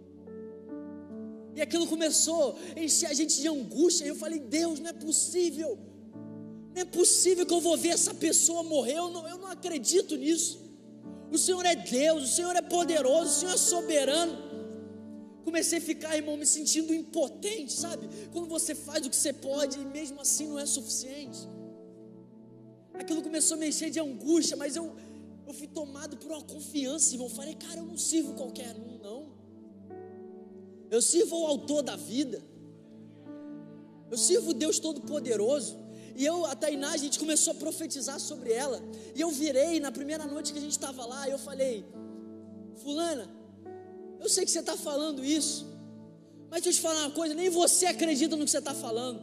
E aquilo começou a encher a gente de angústia, e eu falei: Deus, não é possível, é possível que eu vou ver essa pessoa morrer, eu não, eu não acredito nisso. O Senhor é Deus, o Senhor é poderoso, o Senhor é soberano comecei a ficar, irmão, me sentindo impotente, sabe? Quando você faz o que você pode e mesmo assim não é suficiente. Aquilo começou a me encher de angústia, mas eu, eu fui tomado por uma confiança, irmão. Falei, cara, eu não sirvo qualquer um, não. Eu sirvo ao autor da vida. Eu sirvo o Deus Todo-Poderoso. E eu, a Tainá, a gente começou a profetizar sobre ela. E eu virei na primeira noite que a gente estava lá, eu falei, Fulana, eu sei que você está falando isso, mas deixa eu te falar uma coisa: nem você acredita no que você está falando.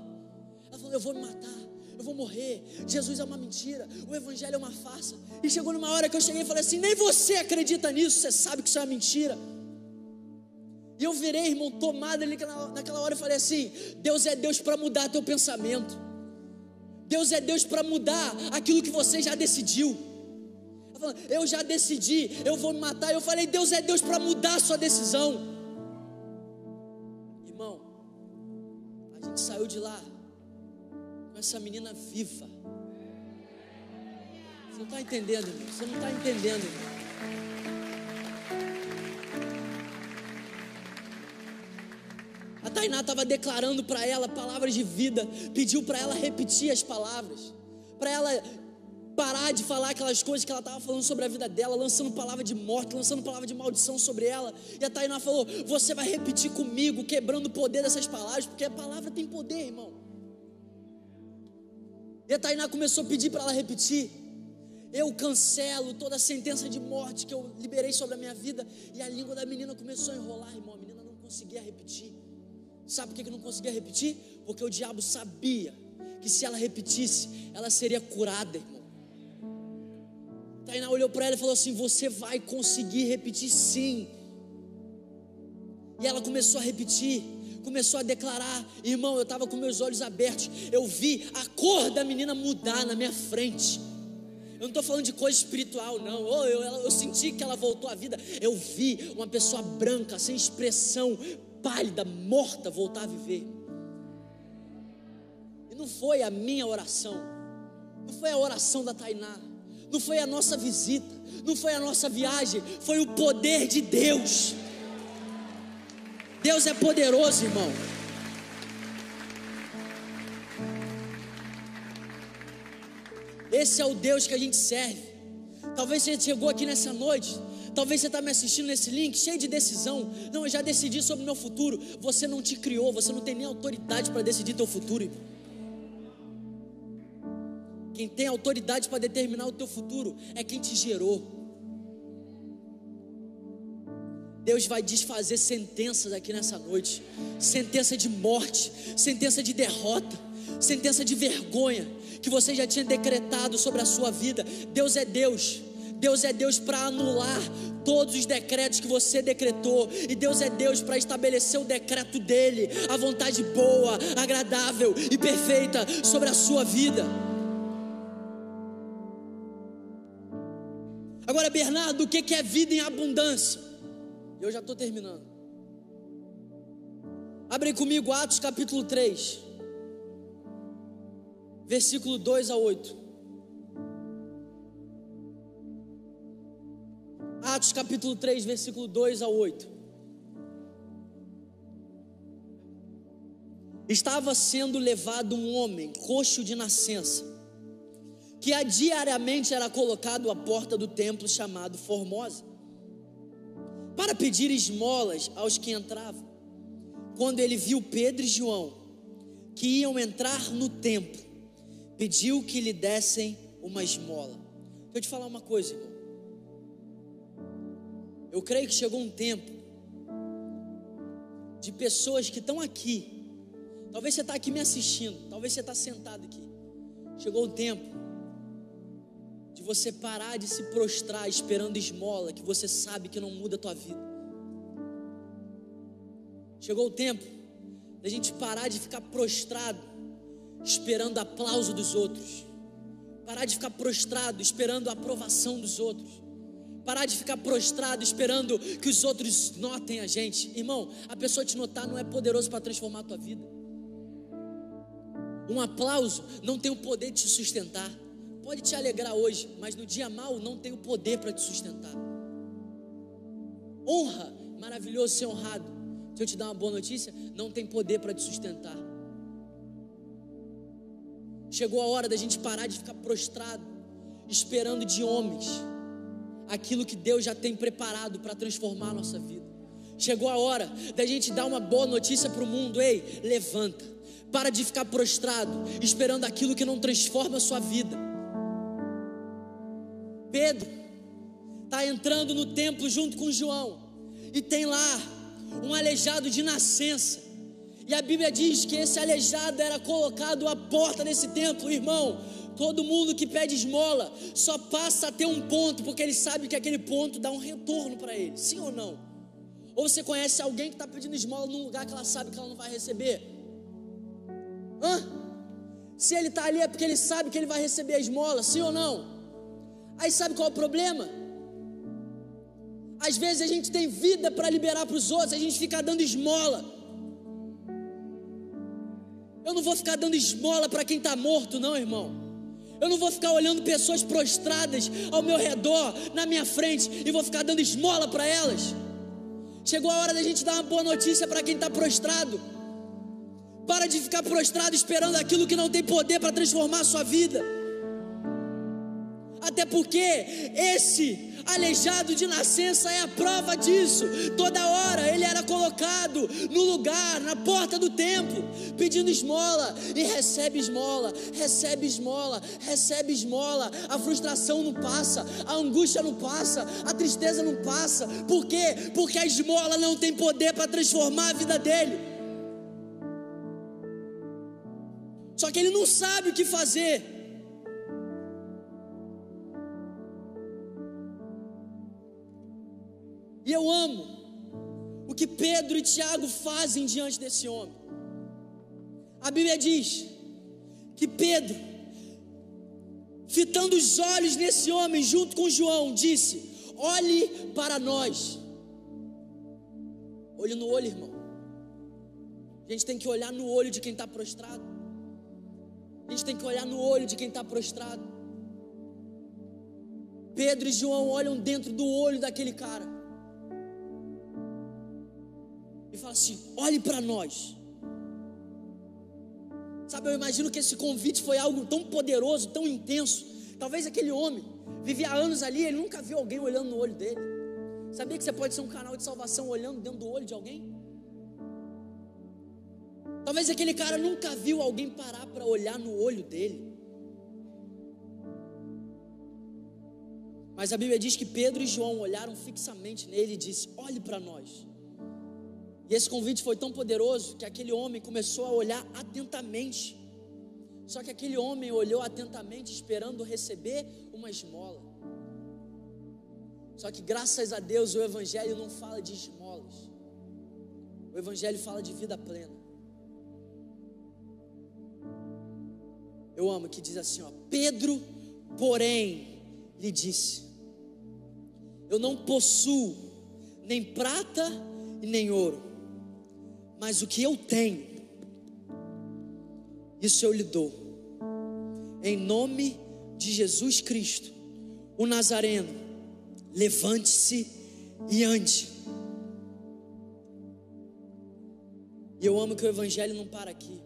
Ela falou: Eu vou me matar, eu vou morrer. Jesus é uma mentira, o Evangelho é uma farsa. E chegou numa hora que eu cheguei e falei assim: Nem você acredita nisso, você sabe que isso é uma mentira. E eu virei, irmão, tomado ali naquela hora e falei assim: Deus é Deus para mudar teu pensamento. Deus é Deus para mudar aquilo que você já decidiu eu já decidi, eu vou me matar. Eu falei, Deus é Deus para mudar a sua decisão. Irmão, a gente saiu de lá com essa menina viva. Você não está entendendo, irmão. Você não está entendendo, irmão. Tainá estava declarando para ela palavras de vida, pediu para ela repetir as palavras, para ela parar de falar aquelas coisas que ela estava falando sobre a vida dela, lançando palavra de morte, lançando palavra de maldição sobre ela. E a Tainá falou: Você vai repetir comigo, quebrando o poder dessas palavras, porque a palavra tem poder, irmão. E a Tainá começou a pedir para ela repetir. Eu cancelo toda a sentença de morte que eu liberei sobre a minha vida. E a língua da menina começou a enrolar, irmão. A menina não conseguia repetir. Sabe por que não conseguia repetir? Porque o diabo sabia que se ela repetisse, ela seria curada, irmão. Tainá olhou para ela e falou assim: Você vai conseguir repetir sim. E ela começou a repetir, começou a declarar. Irmão, eu estava com meus olhos abertos. Eu vi a cor da menina mudar na minha frente. Eu não estou falando de coisa espiritual, não. Oh, eu, eu, eu senti que ela voltou à vida. Eu vi uma pessoa branca, sem expressão, pálida, morta, voltar a viver. E não foi a minha oração, não foi a oração da Tainá, não foi a nossa visita, não foi a nossa viagem, foi o poder de Deus. Deus é poderoso, irmão. Esse é o Deus que a gente serve. Talvez você chegou aqui nessa noite, talvez você está me assistindo nesse link, cheio de decisão. Não, eu já decidi sobre o meu futuro. Você não te criou, você não tem nem autoridade para decidir teu futuro. Quem tem autoridade para determinar o teu futuro é quem te gerou. Deus vai desfazer sentenças aqui nessa noite sentença de morte, sentença de derrota, sentença de vergonha que você já tinha decretado sobre a sua vida. Deus é Deus. Deus é Deus para anular todos os decretos que você decretou, e Deus é Deus para estabelecer o decreto dele, a vontade boa, agradável e perfeita sobre a sua vida. Agora, Bernardo, o que é vida em abundância? Eu já estou terminando. Abre comigo Atos capítulo 3, versículo 2 a 8. Atos capítulo 3, versículo 2 a 8. Estava sendo levado um homem coxo de nascença que diariamente era colocado à porta do templo chamado Formosa, para pedir esmolas aos que entravam. Quando ele viu Pedro e João, que iam entrar no templo, pediu que lhe dessem uma esmola. Deixa eu te falar uma coisa, irmão. Eu creio que chegou um tempo de pessoas que estão aqui. Talvez você está aqui me assistindo, talvez você está sentado aqui. Chegou o tempo de você parar de se prostrar esperando esmola que você sabe que não muda a tua vida. Chegou o tempo da gente parar de ficar prostrado esperando aplauso dos outros. Parar de ficar prostrado esperando a aprovação dos outros. Parar de ficar prostrado esperando que os outros notem a gente. Irmão, a pessoa te notar não é poderoso para transformar a tua vida. Um aplauso não tem o poder de te sustentar pode te alegrar hoje, mas no dia mal não tem o poder para te sustentar. Honra, maravilhoso ser honrado. Se eu te dar uma boa notícia, não tem poder para te sustentar. Chegou a hora da gente parar de ficar prostrado, esperando de homens aquilo que Deus já tem preparado para transformar a nossa vida. Chegou a hora da gente dar uma boa notícia para o mundo: ei, levanta, para de ficar prostrado, esperando aquilo que não transforma a sua vida. Pedro está entrando no templo junto com João e tem lá um aleijado de nascença. E a Bíblia diz que esse aleijado era colocado à porta desse templo, irmão. Todo mundo que pede esmola só passa a ter um ponto, porque ele sabe que aquele ponto dá um retorno para ele, sim ou não? Ou você conhece alguém que está pedindo esmola num lugar que ela sabe que ela não vai receber? Hã? Se ele está ali é porque ele sabe que ele vai receber a esmola, sim ou não? Aí sabe qual é o problema? Às vezes a gente tem vida para liberar para os outros, a gente fica dando esmola. Eu não vou ficar dando esmola para quem está morto, não, irmão. Eu não vou ficar olhando pessoas prostradas ao meu redor, na minha frente, e vou ficar dando esmola para elas. Chegou a hora da gente dar uma boa notícia para quem está prostrado. Para de ficar prostrado esperando aquilo que não tem poder para transformar a sua vida até porque esse aleijado de nascença é a prova disso. Toda hora ele era colocado no lugar, na porta do templo, pedindo esmola e recebe esmola, recebe esmola, recebe esmola. A frustração não passa, a angústia não passa, a tristeza não passa. Por quê? Porque a esmola não tem poder para transformar a vida dele. Só que ele não sabe o que fazer. Eu amo o que Pedro e Tiago fazem diante desse homem. A Bíblia diz que Pedro, fitando os olhos nesse homem junto com João, disse: Olhe para nós. Olho no olho, irmão. A gente tem que olhar no olho de quem está prostrado. A gente tem que olhar no olho de quem está prostrado. Pedro e João olham dentro do olho daquele cara e falam assim: olhe para nós. Sabe, eu imagino que esse convite foi algo tão poderoso, tão intenso. Talvez aquele homem vivia anos ali, ele nunca viu alguém olhando no olho dele. Sabia que você pode ser um canal de salvação olhando dentro do olho de alguém? Talvez aquele cara nunca viu alguém parar para olhar no olho dele. Mas a Bíblia diz que Pedro e João olharam fixamente nele e disse: Olhe para nós. E esse convite foi tão poderoso que aquele homem começou a olhar atentamente. Só que aquele homem olhou atentamente, esperando receber uma esmola. Só que graças a Deus o Evangelho não fala de esmolas, o Evangelho fala de vida plena. Eu amo que diz assim: ó, Pedro, porém, lhe disse: Eu não possuo nem prata e nem ouro, mas o que eu tenho, isso eu lhe dou. Em nome de Jesus Cristo, o Nazareno, levante-se e ande. E eu amo que o Evangelho não para aqui.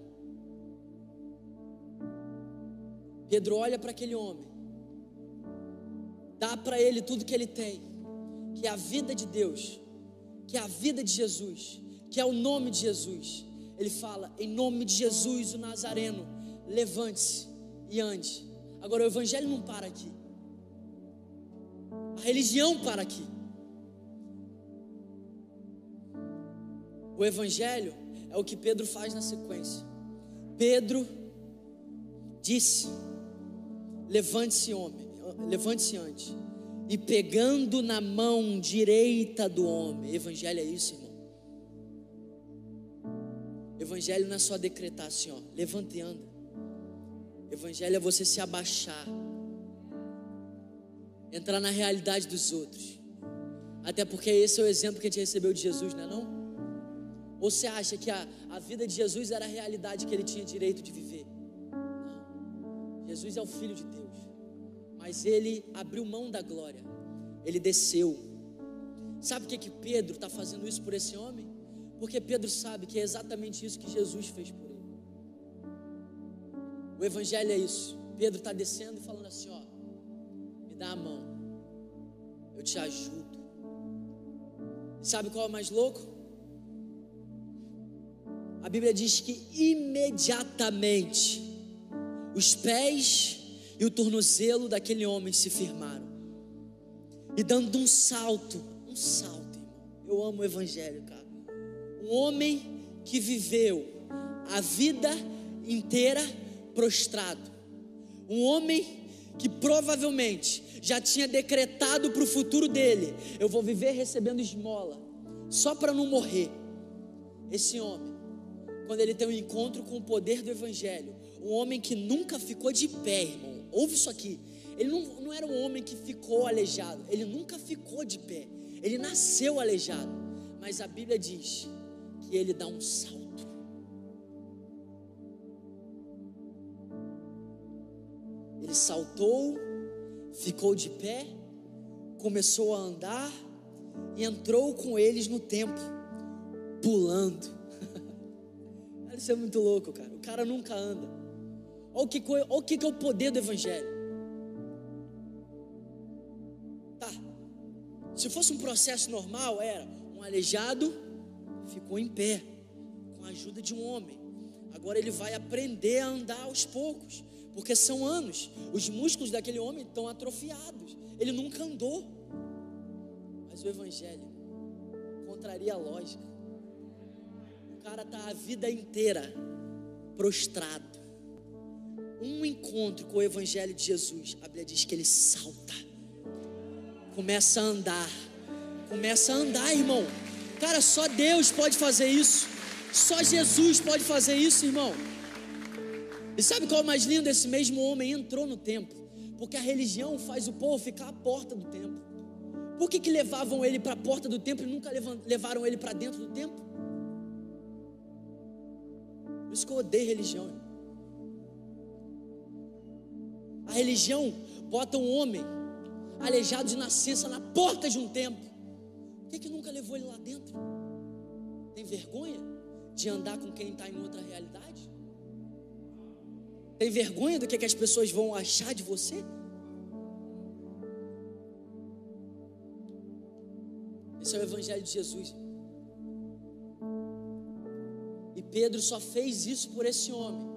Pedro olha para aquele homem, dá para ele tudo que ele tem, que é a vida de Deus, que é a vida de Jesus, que é o nome de Jesus. Ele fala: em nome de Jesus, o Nazareno, levante-se e ande. Agora, o Evangelho não para aqui, a religião para aqui. O Evangelho é o que Pedro faz na sequência. Pedro disse: Levante-se, homem, levante-se antes. E pegando na mão direita do homem, evangelho é isso, irmão. Evangelho não é só decretar assim, ó, levanta e anda. Evangelho é você se abaixar, entrar na realidade dos outros. Até porque esse é o exemplo que a gente recebeu de Jesus, não é não? Ou você acha que a, a vida de Jesus era a realidade que ele tinha direito de viver? Jesus é o Filho de Deus, mas ele abriu mão da glória, ele desceu. Sabe o que, que Pedro está fazendo isso por esse homem? Porque Pedro sabe que é exatamente isso que Jesus fez por ele. O Evangelho é isso. Pedro está descendo e falando assim: ó, me dá a mão, eu te ajudo. Sabe qual é o mais louco? A Bíblia diz que imediatamente os pés e o tornozelo daquele homem se firmaram. E dando um salto, um salto, irmão. Eu amo o Evangelho, cara. Um homem que viveu a vida inteira prostrado. Um homem que provavelmente já tinha decretado para o futuro dele: eu vou viver recebendo esmola, só para não morrer. Esse homem, quando ele tem um encontro com o poder do Evangelho, um homem que nunca ficou de pé, irmão. Ouve isso aqui. Ele não, não era um homem que ficou aleijado. Ele nunca ficou de pé. Ele nasceu aleijado. Mas a Bíblia diz que ele dá um salto. Ele saltou, ficou de pé, começou a andar e entrou com eles no templo, pulando. Isso é muito louco, cara. O cara nunca anda. Olha o que, olha o que é o poder do Evangelho. Tá. Se fosse um processo normal, era um aleijado ficou em pé, com a ajuda de um homem. Agora ele vai aprender a andar aos poucos, porque são anos. Os músculos daquele homem estão atrofiados. Ele nunca andou. Mas o Evangelho contraria a lógica. O cara está a vida inteira prostrado um encontro com o Evangelho de Jesus, a Bíblia diz que ele salta, começa a andar, Começa a andar, irmão. Cara, só Deus pode fazer isso. Só Jesus pode fazer isso, irmão. E sabe qual é o mais lindo? Esse mesmo homem entrou no templo, porque a religião faz o povo ficar à porta do templo. Por que, que levavam ele para a porta do templo e nunca levaram ele para dentro do templo? Por isso que eu odeio religião. A religião bota um homem aleijado de nascença na porta de um templo. Por que, que nunca levou ele lá dentro? Tem vergonha de andar com quem está em outra realidade? Tem vergonha do que, que as pessoas vão achar de você? Esse é o Evangelho de Jesus. E Pedro só fez isso por esse homem.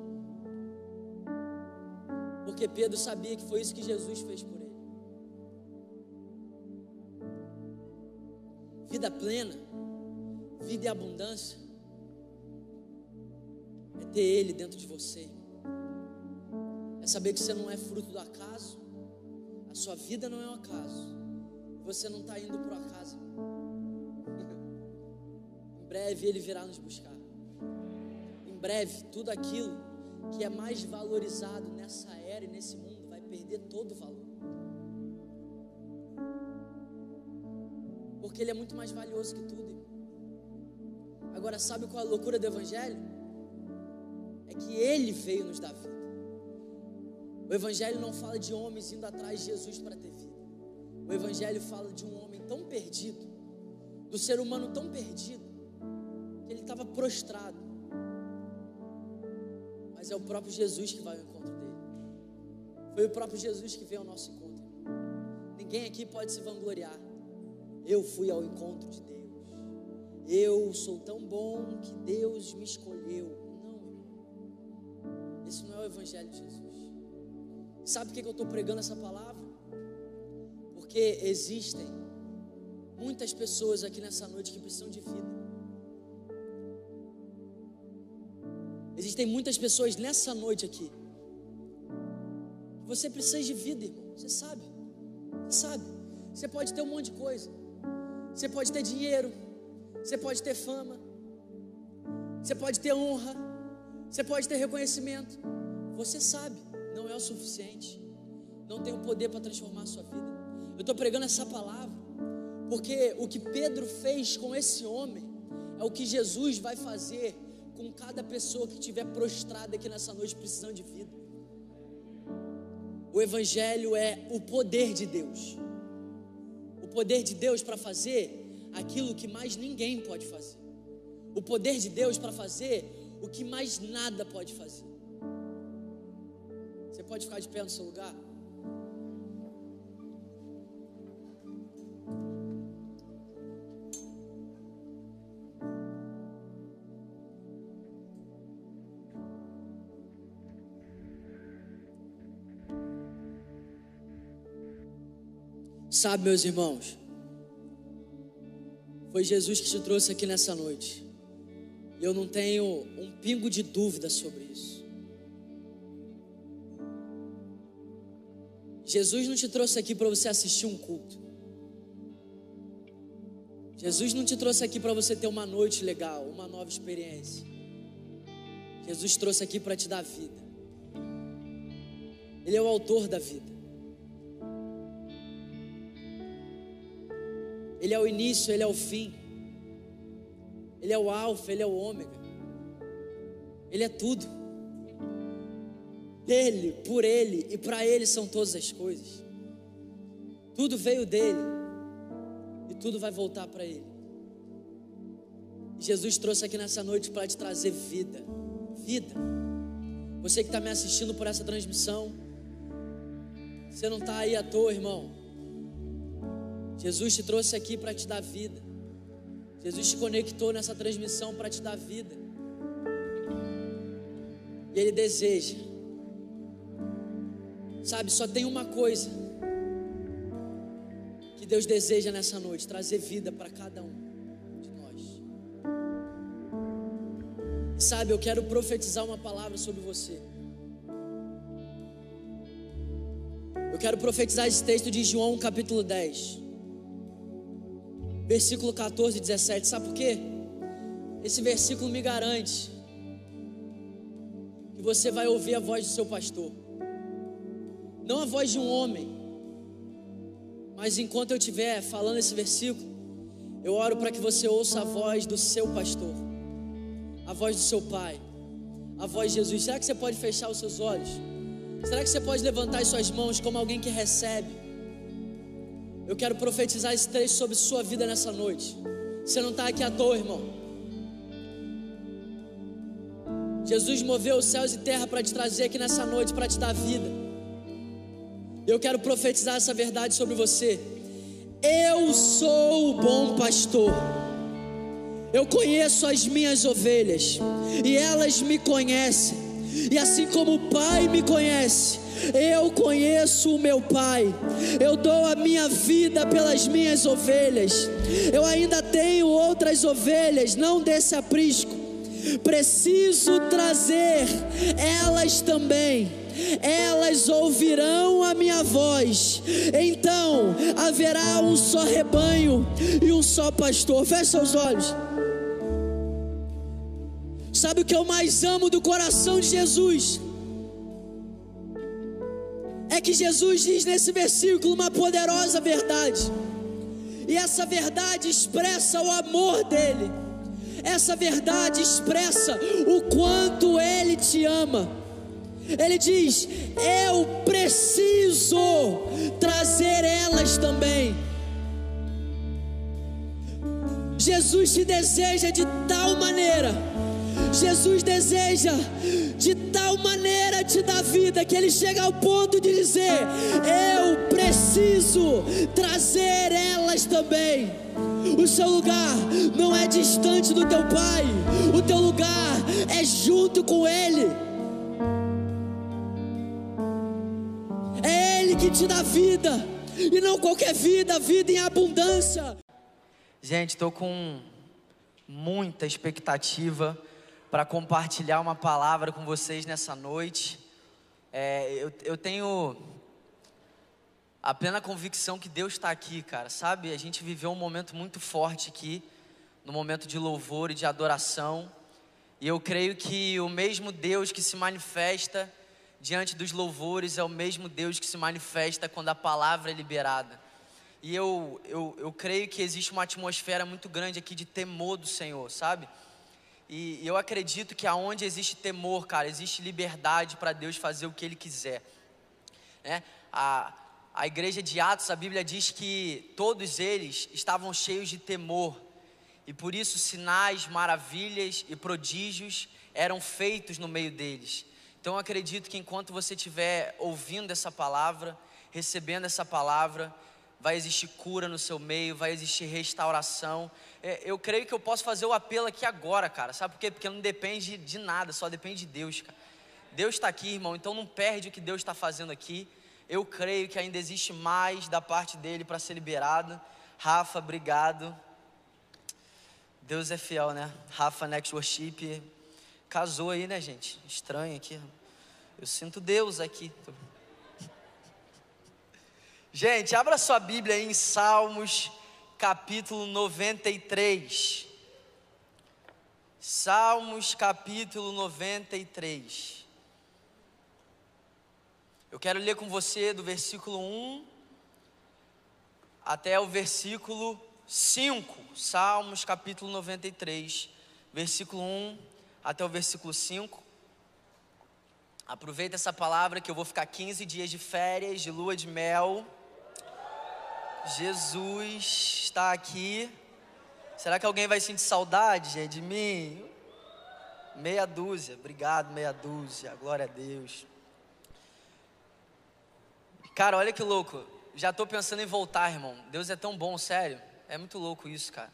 Porque Pedro sabia que foi isso que Jesus fez por ele. Vida plena, vida e abundância, é ter Ele dentro de você. É saber que você não é fruto do acaso, a sua vida não é um acaso, você não está indo para o acaso. em breve Ele virá nos buscar. Em breve, tudo aquilo que é mais valorizado nessa era e nesse mundo vai perder todo o valor. Porque ele é muito mais valioso que tudo. Agora, sabe qual é a loucura do Evangelho? É que ele veio nos dar vida. O Evangelho não fala de homens indo atrás de Jesus para ter vida. O Evangelho fala de um homem tão perdido, do ser humano tão perdido, que ele estava prostrado mas é o próprio Jesus que vai ao encontro dele. Foi o próprio Jesus que veio ao nosso encontro. Ninguém aqui pode se vangloriar. Eu fui ao encontro de Deus. Eu sou tão bom que Deus me escolheu. Não. Esse não é o Evangelho de Jesus. Sabe por que eu estou pregando essa palavra? Porque existem muitas pessoas aqui nessa noite que precisam de vida. Existem muitas pessoas nessa noite aqui. Você precisa de vida, irmão. Você sabe. Você sabe. Você pode ter um monte de coisa. Você pode ter dinheiro. Você pode ter fama. Você pode ter honra. Você pode ter reconhecimento. Você sabe. Não é o suficiente. Não tem o poder para transformar a sua vida. Eu estou pregando essa palavra. Porque o que Pedro fez com esse homem é o que Jesus vai fazer com cada pessoa que estiver prostrada aqui nessa noite precisando de vida. O Evangelho é o poder de Deus. Poder de Deus para fazer aquilo que mais ninguém pode fazer. O poder de Deus para fazer o que mais nada pode fazer. Você pode ficar de pé no seu lugar? Sabe, meus irmãos, foi Jesus que te trouxe aqui nessa noite. E eu não tenho um pingo de dúvida sobre isso. Jesus não te trouxe aqui para você assistir um culto. Jesus não te trouxe aqui para você ter uma noite legal, uma nova experiência. Jesus trouxe aqui para te dar vida. Ele é o autor da vida. Ele é o início, Ele é o fim. Ele é o alfa, Ele é o ômega. Ele é tudo. Dele, por Ele e para Ele são todas as coisas. Tudo veio dele e tudo vai voltar para Ele. Jesus trouxe aqui nessa noite para te trazer vida. Vida. Você que está me assistindo por essa transmissão, você não está aí à toa, irmão. Jesus te trouxe aqui para te dar vida. Jesus te conectou nessa transmissão para te dar vida. E Ele deseja. Sabe, só tem uma coisa que Deus deseja nessa noite: trazer vida para cada um de nós. Sabe, eu quero profetizar uma palavra sobre você. Eu quero profetizar esse texto de João capítulo 10 versículo 14 e 17. Sabe por quê? Esse versículo me garante que você vai ouvir a voz do seu pastor. Não a voz de um homem, mas enquanto eu estiver falando esse versículo, eu oro para que você ouça a voz do seu pastor, a voz do seu pai, a voz de Jesus. Será que você pode fechar os seus olhos? Será que você pode levantar as suas mãos como alguém que recebe? Eu quero profetizar esse texto sobre sua vida nessa noite. Você não está aqui à toa, irmão. Jesus moveu os céus e terra para te trazer aqui nessa noite, para te dar vida. Eu quero profetizar essa verdade sobre você. Eu sou o bom pastor. Eu conheço as minhas ovelhas e elas me conhecem. E assim como o Pai me conhece, eu conheço o meu Pai. Eu dou a minha vida pelas minhas ovelhas. Eu ainda tenho outras ovelhas, não desse aprisco. Preciso trazer elas também elas ouvirão a minha voz. Então haverá um só rebanho e um só pastor. Feche seus olhos. Sabe o que eu mais amo do coração de Jesus? É que Jesus diz nesse versículo uma poderosa verdade. E essa verdade expressa o amor dele. Essa verdade expressa o quanto ele te ama. Ele diz: Eu preciso trazer elas também. Jesus te deseja de tal maneira, Jesus deseja de tal maneira te dar vida que ele chega ao ponto de dizer: Eu preciso trazer elas também. O seu lugar não é distante do teu pai, o teu lugar é junto com ele. que te dá vida, e não qualquer vida, vida em abundância. Gente, estou com muita expectativa para compartilhar uma palavra com vocês nessa noite. É, eu, eu tenho a plena convicção que Deus está aqui, cara, sabe? A gente viveu um momento muito forte aqui, no momento de louvor e de adoração, e eu creio que o mesmo Deus que se manifesta diante dos louvores é o mesmo Deus que se manifesta quando a palavra é liberada. E eu, eu, eu creio que existe uma atmosfera muito grande aqui de temor do Senhor, sabe? E, eu acredito que aonde existe temor, cara, existe liberdade para Deus fazer o que Ele quiser. Né? A, a igreja de Atos, a Bíblia diz que todos eles estavam cheios de temor. E por isso sinais, maravilhas e prodígios eram feitos no meio deles. Então eu acredito que enquanto você estiver ouvindo essa palavra, recebendo essa palavra, vai existir cura no seu meio, vai existir restauração. É, eu creio que eu posso fazer o apelo aqui agora, cara. Sabe por quê? Porque não depende de nada, só depende de Deus, cara. Deus está aqui, irmão, então não perde o que Deus está fazendo aqui. Eu creio que ainda existe mais da parte dele para ser liberado. Rafa, obrigado. Deus é fiel, né? Rafa Next Worship Casou aí, né, gente? Estranho aqui. Eu sinto Deus aqui. Gente, abra sua Bíblia aí em Salmos, capítulo 93. Salmos, capítulo 93. Eu quero ler com você do versículo 1 até o versículo 5. Salmos, capítulo 93, versículo 1 até o versículo 5. Aproveita essa palavra que eu vou ficar 15 dias de férias, de lua de mel. Jesus está aqui. Será que alguém vai sentir saudade de mim? Meia dúzia, obrigado, meia dúzia, glória a Deus. Cara, olha que louco, já estou pensando em voltar, irmão. Deus é tão bom, sério. É muito louco isso, cara.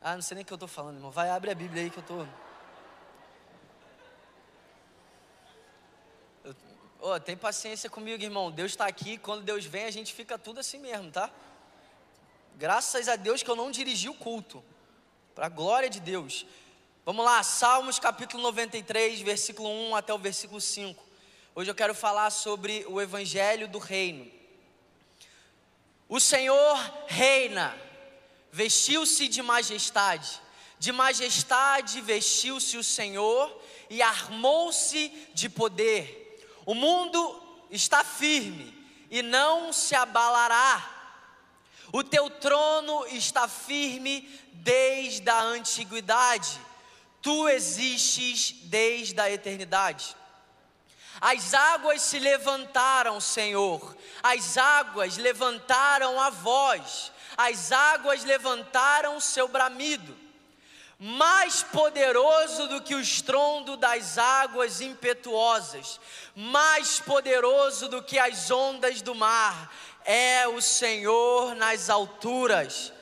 Ah, não sei nem o que eu estou falando, irmão. Vai, abre a Bíblia aí que eu estou. Tô... Oh, tem paciência comigo, irmão. Deus está aqui. Quando Deus vem, a gente fica tudo assim mesmo, tá? Graças a Deus que eu não dirigi o culto. Para a glória de Deus. Vamos lá, Salmos capítulo 93, versículo 1 até o versículo 5. Hoje eu quero falar sobre o evangelho do reino. O Senhor reina. vestiu-se de majestade, de majestade vestiu-se o Senhor e armou-se de poder. O mundo está firme e não se abalará. O teu trono está firme desde a antiguidade. Tu existes desde a eternidade. As águas se levantaram, Senhor. As águas levantaram a voz. As águas levantaram seu bramido. Mais poderoso do que o estrondo das águas impetuosas, mais poderoso do que as ondas do mar, é o Senhor nas alturas.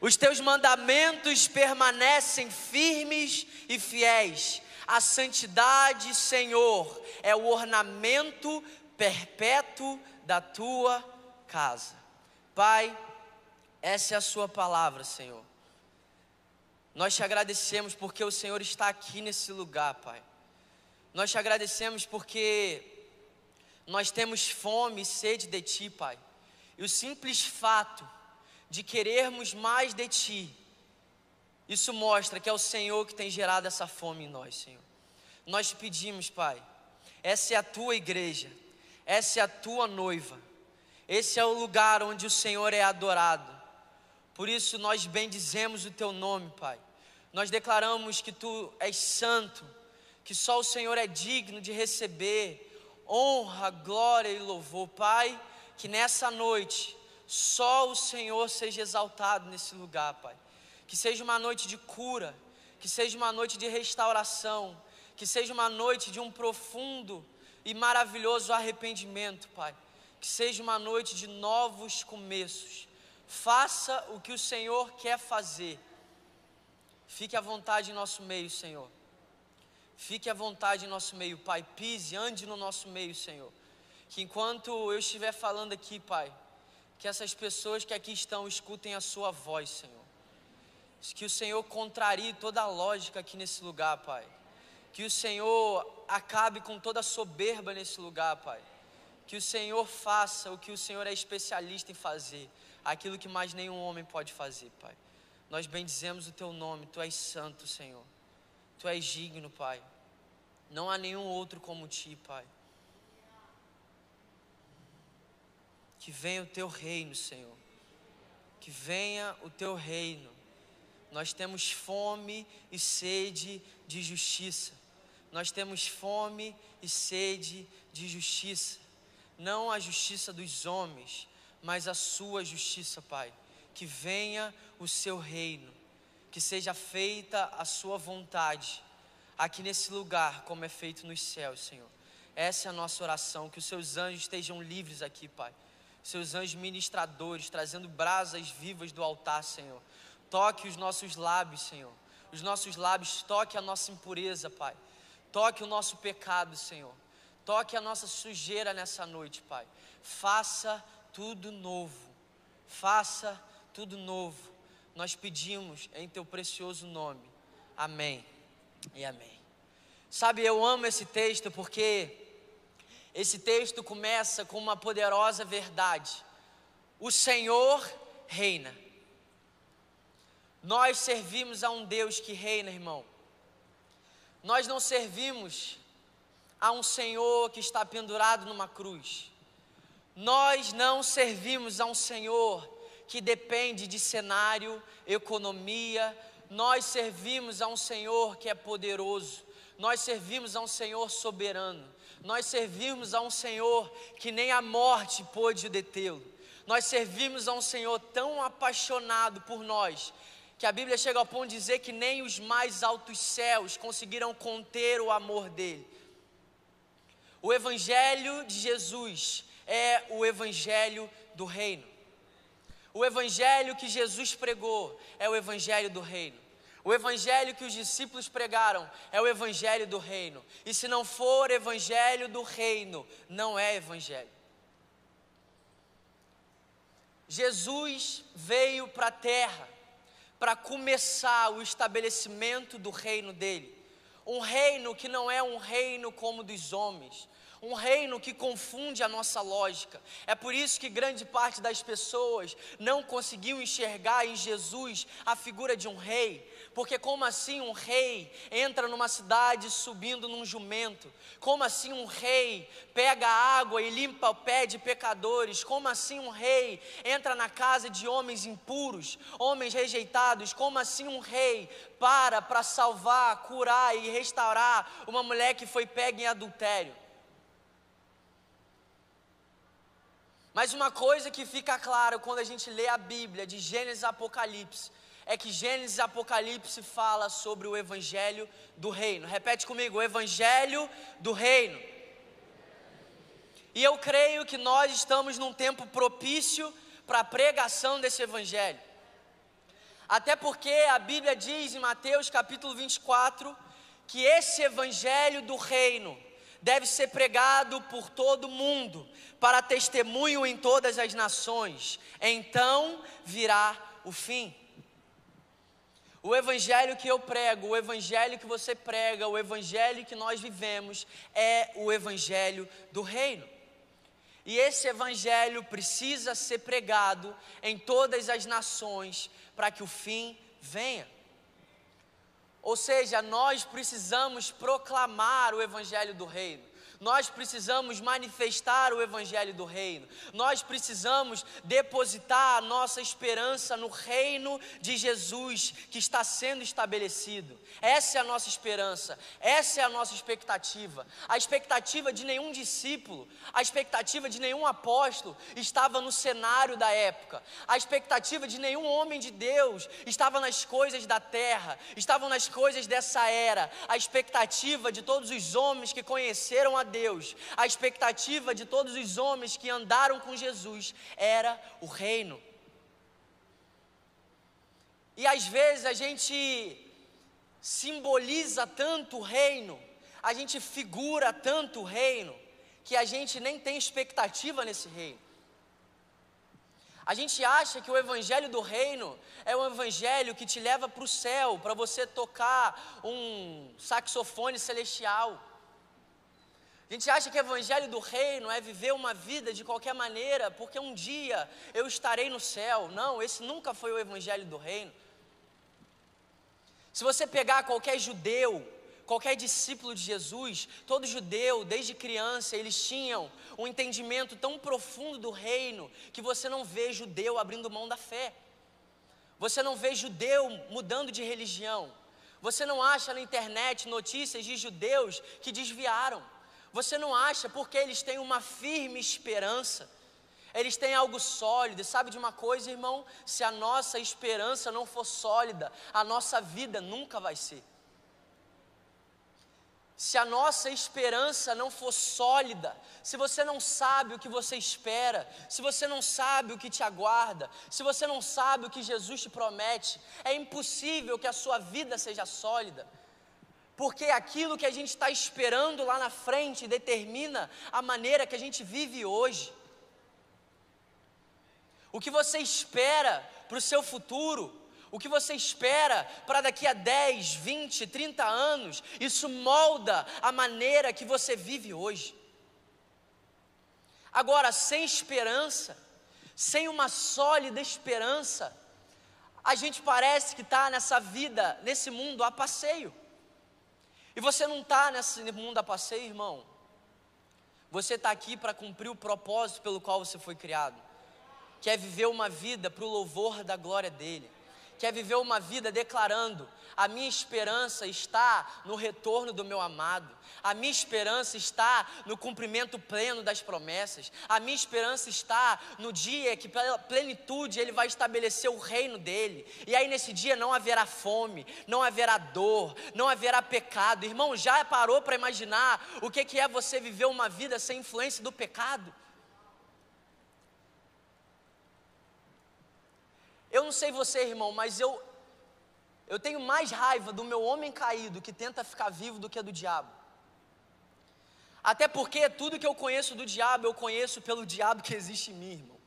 Os teus mandamentos permanecem firmes e fiéis. A santidade, Senhor, é o ornamento perpétuo da tua casa. Pai, essa é a Sua palavra, Senhor. Nós te agradecemos porque o Senhor está aqui nesse lugar, Pai. Nós te agradecemos porque nós temos fome e sede de Ti, Pai. E o simples fato de querermos mais de Ti, isso mostra que é o Senhor que tem gerado essa fome em nós, Senhor. Nós te pedimos, Pai, essa é a tua igreja, essa é a tua noiva, esse é o lugar onde o Senhor é adorado. Por isso nós bendizemos o teu nome, Pai. Nós declaramos que tu és santo, que só o Senhor é digno de receber honra, glória e louvor, Pai. Que nessa noite só o Senhor seja exaltado nesse lugar, Pai. Que seja uma noite de cura, que seja uma noite de restauração, que seja uma noite de um profundo e maravilhoso arrependimento, Pai. Que seja uma noite de novos começos. Faça o que o Senhor quer fazer. Fique à vontade em nosso meio, Senhor. Fique à vontade em nosso meio, Pai. Pise, ande no nosso meio, Senhor. Que enquanto eu estiver falando aqui, Pai, que essas pessoas que aqui estão escutem a Sua voz, Senhor. Que o Senhor contrarie toda a lógica aqui nesse lugar, Pai. Que o Senhor acabe com toda a soberba nesse lugar, Pai. Que o Senhor faça o que o Senhor é especialista em fazer aquilo que mais nenhum homem pode fazer, Pai. Nós bendizemos o teu nome, tu és santo, Senhor. Tu és digno, Pai. Não há nenhum outro como ti, Pai. Que venha o teu reino, Senhor. Que venha o teu reino. Nós temos fome e sede de justiça. Nós temos fome e sede de justiça. Não a justiça dos homens, mas a sua justiça, Pai. Que venha o seu reino, que seja feita a sua vontade, aqui nesse lugar, como é feito nos céus, Senhor. Essa é a nossa oração, que os seus anjos estejam livres aqui, Pai. Seus anjos ministradores, trazendo brasas vivas do altar, Senhor. Toque os nossos lábios, Senhor. Os nossos lábios, toque a nossa impureza, Pai. Toque o nosso pecado, Senhor. Toque a nossa sujeira nessa noite, Pai. Faça tudo novo. Faça tudo novo. Nós pedimos em teu precioso nome. Amém e amém. Sabe, eu amo esse texto porque esse texto começa com uma poderosa verdade. O Senhor reina. Nós servimos a um Deus que reina, irmão. Nós não servimos a um Senhor que está pendurado numa cruz. Nós não servimos a um Senhor que depende de cenário, economia. Nós servimos a um Senhor que é poderoso. Nós servimos a um Senhor soberano. Nós servimos a um Senhor que nem a morte pôde detê-lo. Nós servimos a um Senhor tão apaixonado por nós, que a Bíblia chega ao ponto de dizer que nem os mais altos céus conseguiram conter o amor dele. O Evangelho de Jesus é o evangelho do reino. O evangelho que Jesus pregou é o evangelho do reino. O evangelho que os discípulos pregaram é o evangelho do reino. E se não for evangelho do reino, não é evangelho. Jesus veio para a terra para começar o estabelecimento do reino dele. Um reino que não é um reino como dos homens, um reino que confunde a nossa lógica. É por isso que grande parte das pessoas não conseguiu enxergar em Jesus a figura de um rei. Porque como assim um rei entra numa cidade subindo num jumento? Como assim um rei pega água e limpa o pé de pecadores? Como assim um rei entra na casa de homens impuros, homens rejeitados? Como assim um rei para para salvar, curar e restaurar uma mulher que foi pega em adultério? Mas uma coisa que fica clara quando a gente lê a Bíblia, de Gênesis Apocalipse, é que Gênesis e Apocalipse fala sobre o evangelho do reino. Repete comigo, o evangelho do reino. E eu creio que nós estamos num tempo propício para a pregação desse evangelho. Até porque a Bíblia diz em Mateus capítulo 24 que esse evangelho do reino deve ser pregado por todo mundo, para testemunho em todas as nações. Então virá o fim. O evangelho que eu prego, o evangelho que você prega, o evangelho que nós vivemos é o evangelho do reino. E esse evangelho precisa ser pregado em todas as nações para que o fim venha. Ou seja, nós precisamos proclamar o evangelho do reino. Nós precisamos manifestar o Evangelho do Reino, nós precisamos depositar a nossa esperança no reino de Jesus que está sendo estabelecido. Essa é a nossa esperança, essa é a nossa expectativa. A expectativa de nenhum discípulo, a expectativa de nenhum apóstolo estava no cenário da época, a expectativa de nenhum homem de Deus estava nas coisas da terra, estavam nas coisas dessa era, a expectativa de todos os homens que conheceram a Deus, a expectativa de todos os homens que andaram com Jesus era o reino. E às vezes a gente simboliza tanto o reino, a gente figura tanto o reino, que a gente nem tem expectativa nesse reino. A gente acha que o evangelho do reino é um evangelho que te leva para o céu, para você tocar um saxofone celestial. A gente acha que o evangelho do reino é viver uma vida de qualquer maneira, porque um dia eu estarei no céu. Não, esse nunca foi o evangelho do reino. Se você pegar qualquer judeu, qualquer discípulo de Jesus, todo judeu, desde criança, eles tinham um entendimento tão profundo do reino que você não vê judeu abrindo mão da fé. Você não vê judeu mudando de religião. Você não acha na internet notícias de judeus que desviaram. Você não acha porque eles têm uma firme esperança, eles têm algo sólido. E sabe de uma coisa, irmão? Se a nossa esperança não for sólida, a nossa vida nunca vai ser. Se a nossa esperança não for sólida, se você não sabe o que você espera, se você não sabe o que te aguarda, se você não sabe o que Jesus te promete, é impossível que a sua vida seja sólida porque aquilo que a gente está esperando lá na frente determina a maneira que a gente vive hoje. O que você espera para o seu futuro, o que você espera para daqui a 10, 20, 30 anos, isso molda a maneira que você vive hoje. Agora, sem esperança, sem uma sólida esperança, a gente parece que está nessa vida, nesse mundo a passeio. E você não está nesse mundo a passeio, irmão. Você está aqui para cumprir o propósito pelo qual você foi criado, que é viver uma vida para o louvor da glória dEle quer viver uma vida declarando: a minha esperança está no retorno do meu amado, a minha esperança está no cumprimento pleno das promessas, a minha esperança está no dia que, pela plenitude, Ele vai estabelecer o reino dele, e aí nesse dia não haverá fome, não haverá dor, não haverá pecado. Irmão, já parou para imaginar o que, é você viver uma vida sem influência do pecado? Eu não sei você, irmão, mas eu eu tenho mais raiva do meu homem caído que tenta ficar vivo do que do diabo. Até porque tudo que eu conheço do diabo, eu conheço pelo diabo que existe em mim, irmão.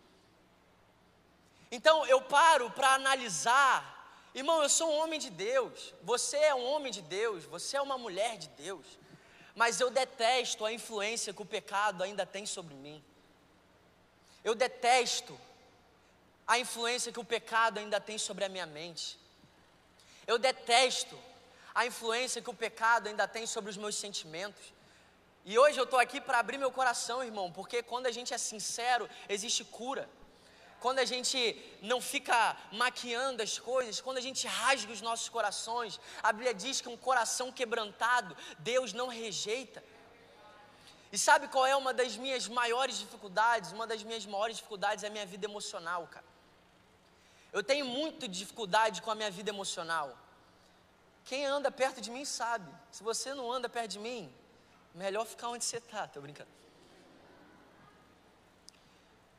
Então eu paro para analisar, irmão, eu sou um homem de Deus, você é um homem de Deus, você é uma mulher de Deus. mas eu detesto a influência que o pecado ainda tem sobre mim. Eu detesto a influência que o pecado ainda tem sobre a minha mente. Eu detesto a influência que o pecado ainda tem sobre os meus sentimentos. E hoje eu estou aqui para abrir meu coração, irmão, porque quando a gente é sincero, existe cura. Quando a gente não fica maquiando as coisas, quando a gente rasga os nossos corações, a Bíblia diz que um coração quebrantado, Deus não rejeita. E sabe qual é uma das minhas maiores dificuldades? Uma das minhas maiores dificuldades é a minha vida emocional, cara. Eu tenho muita dificuldade com a minha vida emocional. Quem anda perto de mim sabe. Se você não anda perto de mim, melhor ficar onde você está, tô brincando.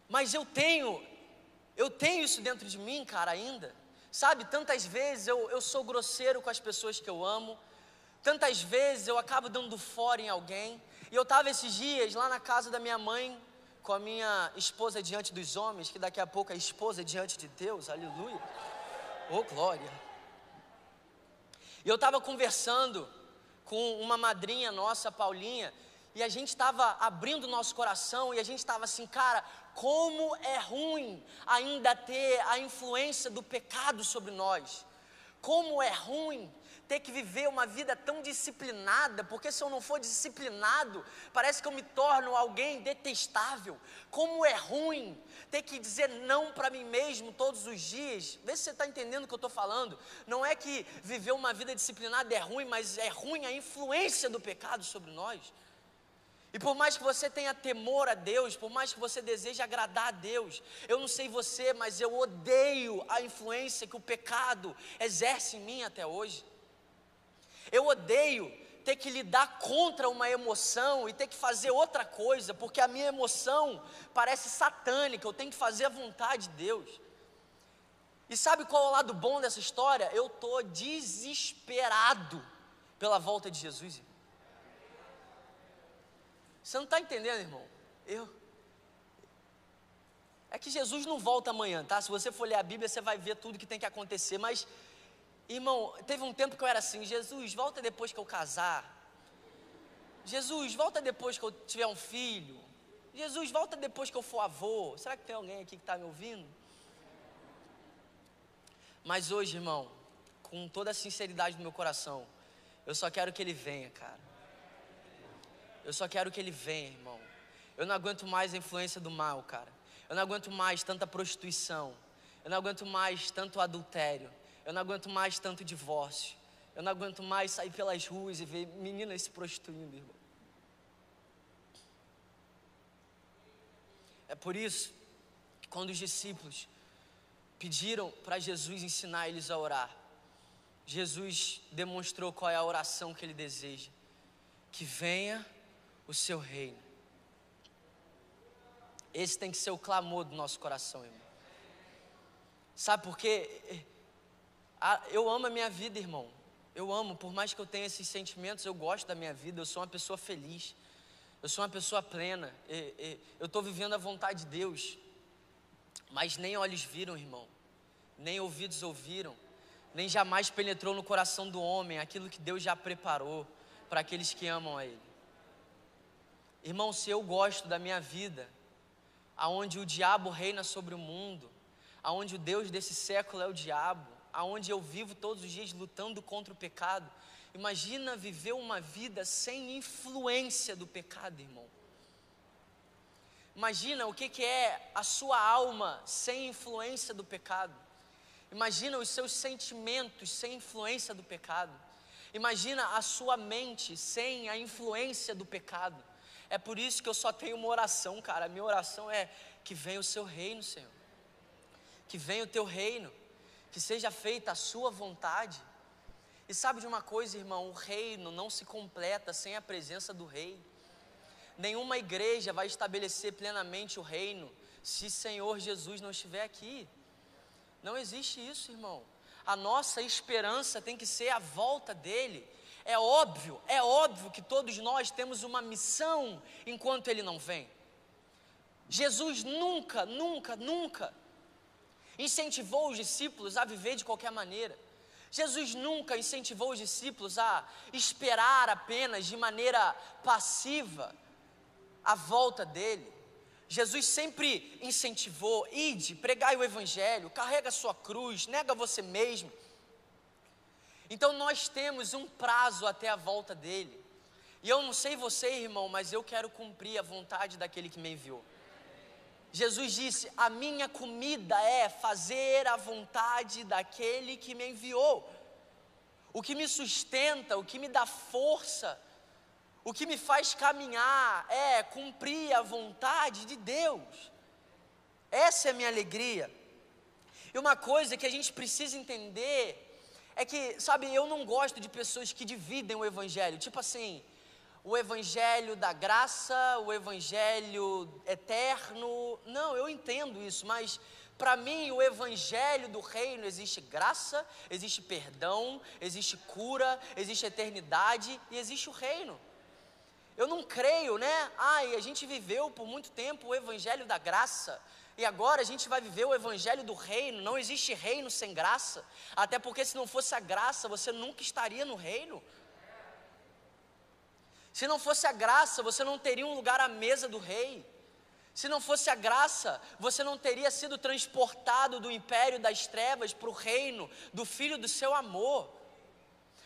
Mas eu tenho, eu tenho isso dentro de mim, cara, ainda. Sabe, tantas vezes eu, eu sou grosseiro com as pessoas que eu amo, tantas vezes eu acabo dando fora em alguém. E eu estava esses dias lá na casa da minha mãe, com a minha esposa diante dos homens, que daqui a pouco é esposa diante de Deus, aleluia. Oh, glória. E eu estava conversando com uma madrinha nossa, Paulinha, e a gente estava abrindo nosso coração e a gente estava assim, cara, como é ruim ainda ter a influência do pecado sobre nós. Como é ruim ter que viver uma vida tão disciplinada, porque se eu não for disciplinado, parece que eu me torno alguém detestável. Como é ruim ter que dizer não para mim mesmo todos os dias. Vê se você está entendendo o que eu estou falando. Não é que viver uma vida disciplinada é ruim, mas é ruim a influência do pecado sobre nós. E por mais que você tenha temor a Deus, por mais que você deseje agradar a Deus, eu não sei você, mas eu odeio a influência que o pecado exerce em mim até hoje. Eu odeio ter que lidar contra uma emoção e ter que fazer outra coisa, porque a minha emoção parece satânica, eu tenho que fazer a vontade de Deus. E sabe qual é o lado bom dessa história? Eu estou desesperado pela volta de Jesus. Você não está entendendo, irmão? Eu. É que Jesus não volta amanhã, tá? Se você for ler a Bíblia, você vai ver tudo que tem que acontecer, mas Irmão, teve um tempo que eu era assim: Jesus, volta depois que eu casar. Jesus, volta depois que eu tiver um filho. Jesus, volta depois que eu for avô. Será que tem alguém aqui que está me ouvindo? Mas hoje, irmão, com toda a sinceridade do meu coração, eu só quero que ele venha, cara. Eu só quero que ele venha, irmão. Eu não aguento mais a influência do mal, cara. Eu não aguento mais tanta prostituição. Eu não aguento mais tanto adultério. Eu não aguento mais tanto divórcio. Eu não aguento mais sair pelas ruas e ver meninas se prostituindo, irmão. É por isso que quando os discípulos pediram para Jesus ensinar eles a orar, Jesus demonstrou qual é a oração que ele deseja: que venha o seu reino. Esse tem que ser o clamor do nosso coração, irmão. Sabe por quê? Ah, eu amo a minha vida, irmão. Eu amo, por mais que eu tenha esses sentimentos, eu gosto da minha vida, eu sou uma pessoa feliz. Eu sou uma pessoa plena. eu estou vivendo a vontade de Deus. Mas nem olhos viram, irmão. Nem ouvidos ouviram. Nem jamais penetrou no coração do homem aquilo que Deus já preparou para aqueles que amam a Ele. Irmão, se eu gosto da minha vida, aonde o diabo reina sobre o mundo, aonde o Deus desse século é o diabo, aonde eu vivo todos os dias lutando contra o pecado. Imagina viver uma vida sem influência do pecado, irmão. Imagina o que, que é a sua alma sem influência do pecado. Imagina os seus sentimentos sem influência do pecado. Imagina a sua mente sem a influência do pecado. É por isso que eu só tenho uma oração, cara. A minha oração é que venha o seu reino, Senhor. Que venha o teu reino que seja feita a sua vontade. E sabe de uma coisa, irmão? O reino não se completa sem a presença do rei. Nenhuma igreja vai estabelecer plenamente o reino se Senhor Jesus não estiver aqui. Não existe isso, irmão. A nossa esperança tem que ser a volta dele. É óbvio, é óbvio que todos nós temos uma missão enquanto ele não vem. Jesus nunca, nunca, nunca incentivou os discípulos a viver de qualquer maneira. Jesus nunca incentivou os discípulos a esperar apenas de maneira passiva a volta dele. Jesus sempre incentivou: ide, pregai o evangelho, carrega a sua cruz, nega você mesmo. Então nós temos um prazo até a volta dele. E eu não sei você, irmão, mas eu quero cumprir a vontade daquele que me enviou. Jesus disse: A minha comida é fazer a vontade daquele que me enviou. O que me sustenta, o que me dá força, o que me faz caminhar é cumprir a vontade de Deus. Essa é a minha alegria. E uma coisa que a gente precisa entender é que, sabe, eu não gosto de pessoas que dividem o evangelho. Tipo assim, o evangelho da graça, o evangelho eterno. Não, eu entendo isso, mas para mim o evangelho do reino existe graça, existe perdão, existe cura, existe eternidade e existe o reino. Eu não creio, né? Ai, a gente viveu por muito tempo o evangelho da graça. E agora a gente vai viver o evangelho do reino. Não existe reino sem graça. Até porque se não fosse a graça, você nunca estaria no reino. Se não fosse a graça, você não teria um lugar à mesa do rei. Se não fosse a graça, você não teria sido transportado do império das trevas para o reino do filho do seu amor.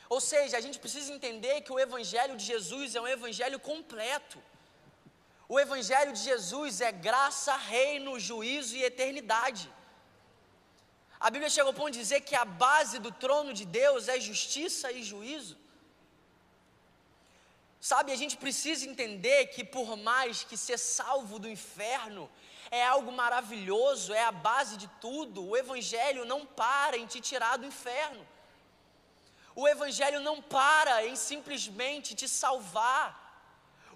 Ou seja, a gente precisa entender que o evangelho de Jesus é um evangelho completo. O evangelho de Jesus é graça, reino, juízo e eternidade. A Bíblia chegou ao ponto de dizer que a base do trono de Deus é justiça e juízo. Sabe, a gente precisa entender que por mais que ser salvo do inferno é algo maravilhoso, é a base de tudo, o Evangelho não para em te tirar do inferno. O Evangelho não para em simplesmente te salvar.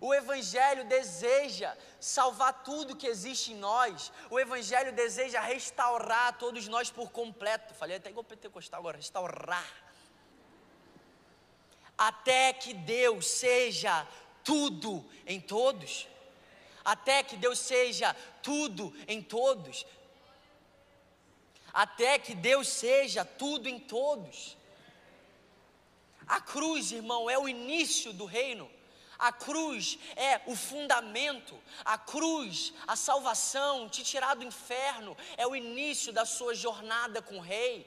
O Evangelho deseja salvar tudo que existe em nós. O Evangelho deseja restaurar todos nós por completo. Falei até igual pentecostal agora, restaurar até que Deus seja tudo em todos. Até que Deus seja tudo em todos. Até que Deus seja tudo em todos. A cruz, irmão, é o início do reino. A cruz é o fundamento, a cruz, a salvação, te tirar do inferno, é o início da sua jornada com o Rei,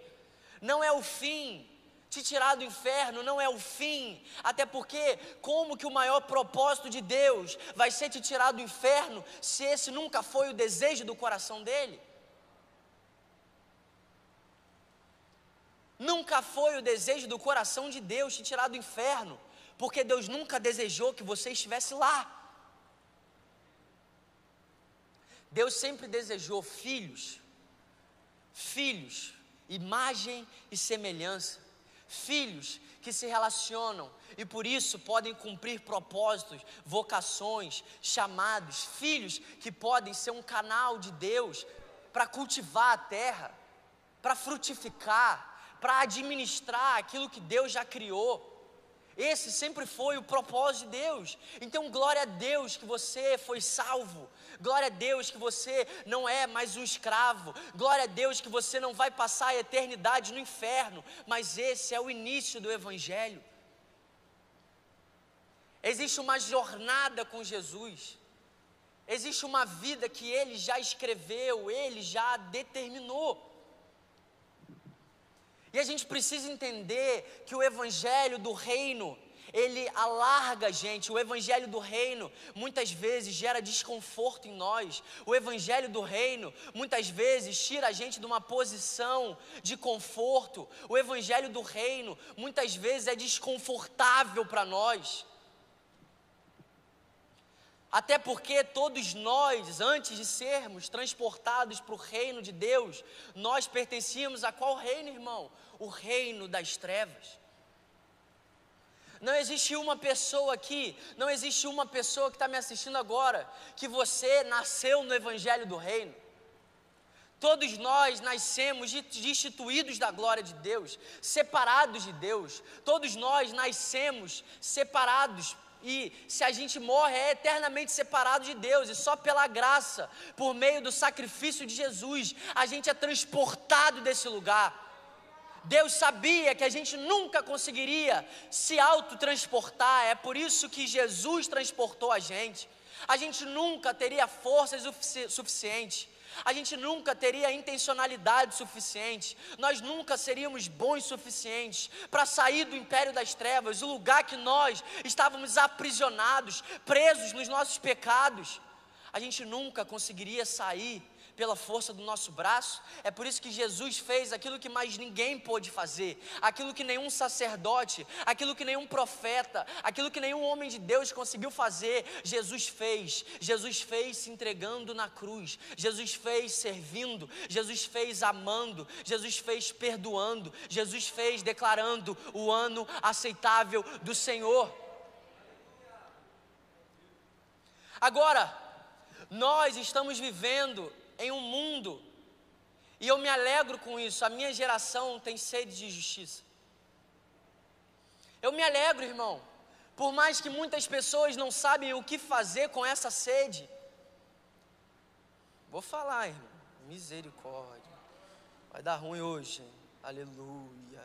não é o fim, te tirar do inferno não é o fim, até porque como que o maior propósito de Deus vai ser te tirar do inferno se esse nunca foi o desejo do coração dele? Nunca foi o desejo do coração de Deus te tirar do inferno, porque Deus nunca desejou que você estivesse lá. Deus sempre desejou filhos, filhos, imagem e semelhança filhos que se relacionam e por isso podem cumprir propósitos, vocações, chamados, filhos que podem ser um canal de Deus para cultivar a terra, para frutificar, para administrar aquilo que Deus já criou. Esse sempre foi o propósito de Deus. Então, glória a Deus que você foi salvo. Glória a Deus que você não é mais um escravo. Glória a Deus que você não vai passar a eternidade no inferno. Mas esse é o início do Evangelho. Existe uma jornada com Jesus. Existe uma vida que Ele já escreveu, Ele já determinou. E a gente precisa entender que o evangelho do reino, ele alarga a gente. O evangelho do reino muitas vezes gera desconforto em nós. O evangelho do reino muitas vezes tira a gente de uma posição de conforto. O evangelho do reino muitas vezes é desconfortável para nós. Até porque todos nós, antes de sermos transportados para o reino de Deus, nós pertencíamos a qual reino, irmão? O reino das trevas. Não existe uma pessoa aqui, não existe uma pessoa que está me assistindo agora, que você nasceu no Evangelho do Reino. Todos nós nascemos destituídos da glória de Deus, separados de Deus. Todos nós nascemos separados e se a gente morre é eternamente separado de Deus, e só pela graça, por meio do sacrifício de Jesus, a gente é transportado desse lugar. Deus sabia que a gente nunca conseguiria se autotransportar, é por isso que Jesus transportou a gente. A gente nunca teria forças suficientes a gente nunca teria intencionalidade suficiente, nós nunca seríamos bons suficientes para sair do império das trevas, o lugar que nós estávamos aprisionados, presos nos nossos pecados. A gente nunca conseguiria sair pela força do nosso braço. É por isso que Jesus fez aquilo que mais ninguém pôde fazer, aquilo que nenhum sacerdote, aquilo que nenhum profeta, aquilo que nenhum homem de Deus conseguiu fazer. Jesus fez. Jesus fez se entregando na cruz. Jesus fez servindo. Jesus fez amando. Jesus fez perdoando. Jesus fez declarando o ano aceitável do Senhor. Agora, nós estamos vivendo em um mundo, e eu me alegro com isso, a minha geração tem sede de justiça. Eu me alegro, irmão, por mais que muitas pessoas não sabem o que fazer com essa sede. Vou falar, irmão, misericórdia. Vai dar ruim hoje, aleluia.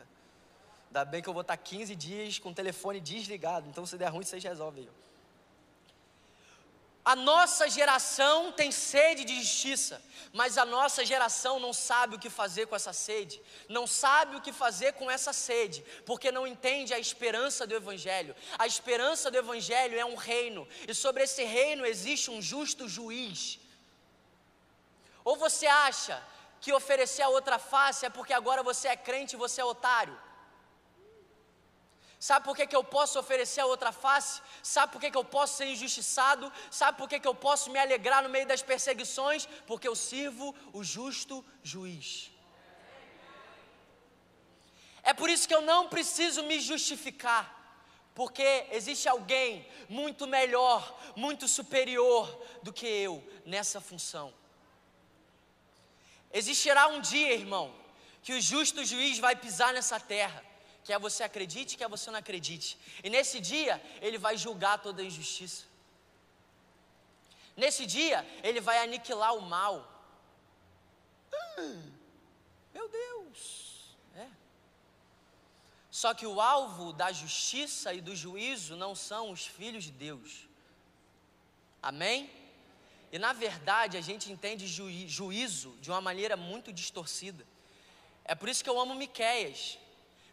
Ainda bem que eu vou estar 15 dias com o telefone desligado, então se der ruim, vocês resolvem. A nossa geração tem sede de justiça, mas a nossa geração não sabe o que fazer com essa sede, não sabe o que fazer com essa sede, porque não entende a esperança do Evangelho. A esperança do Evangelho é um reino, e sobre esse reino existe um justo juiz. Ou você acha que oferecer a outra face é porque agora você é crente e você é otário? Sabe por que, que eu posso oferecer a outra face? Sabe por que, que eu posso ser injustiçado? Sabe por que, que eu posso me alegrar no meio das perseguições? Porque eu sirvo o justo juiz. É por isso que eu não preciso me justificar, porque existe alguém muito melhor, muito superior do que eu nessa função. Existirá um dia, irmão, que o justo juiz vai pisar nessa terra Quer você acredite, quer você não acredite. E nesse dia, ele vai julgar toda a injustiça. Nesse dia, ele vai aniquilar o mal. Hum, meu Deus. É. Só que o alvo da justiça e do juízo não são os filhos de Deus. Amém? E na verdade, a gente entende juízo de uma maneira muito distorcida. É por isso que eu amo Miqueias.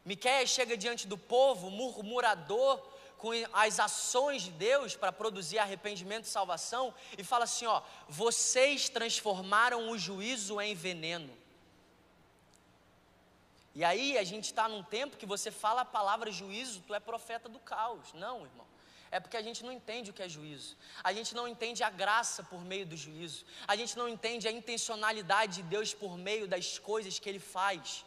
Miqueias chega diante do povo, murmurador, com as ações de Deus para produzir arrependimento e salvação, e fala assim: ó, vocês transformaram o juízo em veneno. E aí a gente está num tempo que você fala a palavra juízo, tu é profeta do caos. Não, irmão. É porque a gente não entende o que é juízo. A gente não entende a graça por meio do juízo. A gente não entende a intencionalidade de Deus por meio das coisas que Ele faz.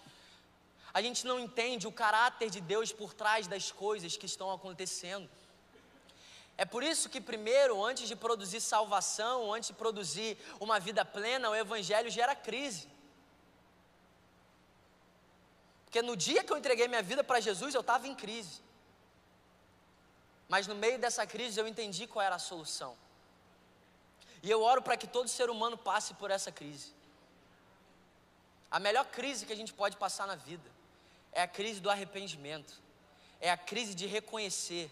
A gente não entende o caráter de Deus por trás das coisas que estão acontecendo. É por isso que, primeiro, antes de produzir salvação, antes de produzir uma vida plena, o Evangelho gera crise. Porque no dia que eu entreguei minha vida para Jesus, eu estava em crise. Mas no meio dessa crise eu entendi qual era a solução. E eu oro para que todo ser humano passe por essa crise. A melhor crise que a gente pode passar na vida é a crise do arrependimento, é a crise de reconhecer: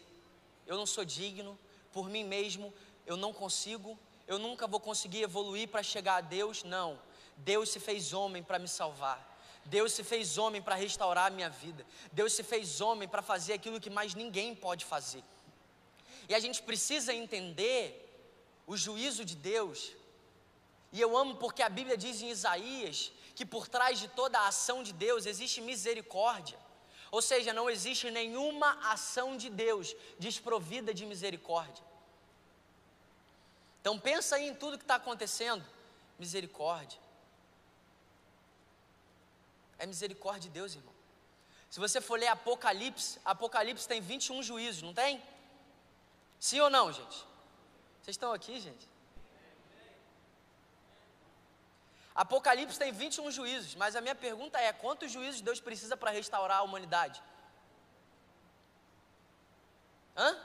eu não sou digno, por mim mesmo, eu não consigo, eu nunca vou conseguir evoluir para chegar a Deus. Não, Deus se fez homem para me salvar. Deus se fez homem para restaurar a minha vida. Deus se fez homem para fazer aquilo que mais ninguém pode fazer. E a gente precisa entender o juízo de Deus. E eu amo porque a Bíblia diz em Isaías que por trás de toda a ação de Deus existe misericórdia. Ou seja, não existe nenhuma ação de Deus desprovida de misericórdia. Então pensa aí em tudo que está acontecendo. Misericórdia. É misericórdia de Deus, irmão. Se você for ler Apocalipse, Apocalipse tem 21 juízos, não tem? Sim ou não, gente? Vocês estão aqui, gente? Apocalipse tem 21 juízos, mas a minha pergunta é: quantos juízos Deus precisa para restaurar a humanidade? Hã?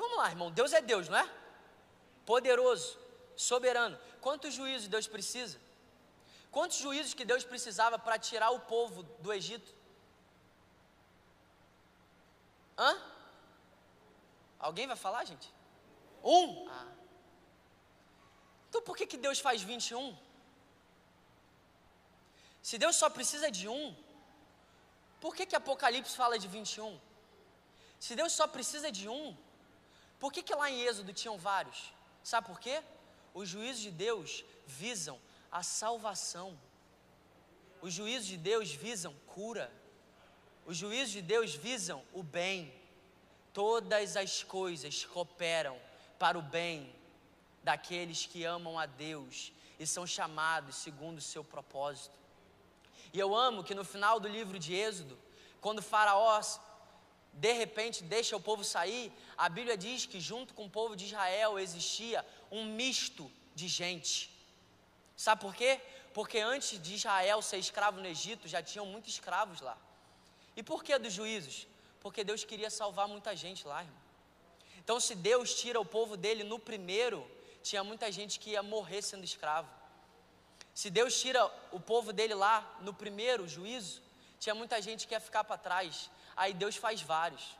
Vamos lá, irmão. Deus é Deus, não é? Poderoso, soberano. Quantos juízos Deus precisa? Quantos juízos que Deus precisava para tirar o povo do Egito? Hã? Alguém vai falar, gente? Um? Ah. Então por que, que Deus faz 21? Se Deus só precisa de um, por que, que Apocalipse fala de 21? Se Deus só precisa de um, por que, que lá em Êxodo tinham vários? Sabe por quê? Os juízos de Deus visam a salvação. Os juízos de Deus visam cura. Os juízos de Deus visam o bem. Todas as coisas cooperam para o bem daqueles que amam a Deus e são chamados segundo o seu propósito. E eu amo que no final do livro de Êxodo, quando Faraó de repente deixa o povo sair, a Bíblia diz que junto com o povo de Israel existia um misto de gente. Sabe por quê? Porque antes de Israel ser escravo no Egito, já tinham muitos escravos lá. E por que dos juízos? Porque Deus queria salvar muita gente lá, irmão. Então, se Deus tira o povo dele no primeiro, tinha muita gente que ia morrer sendo escravo. Se Deus tira o povo dele lá no primeiro juízo, tinha muita gente que ia ficar para trás. Aí Deus faz vários,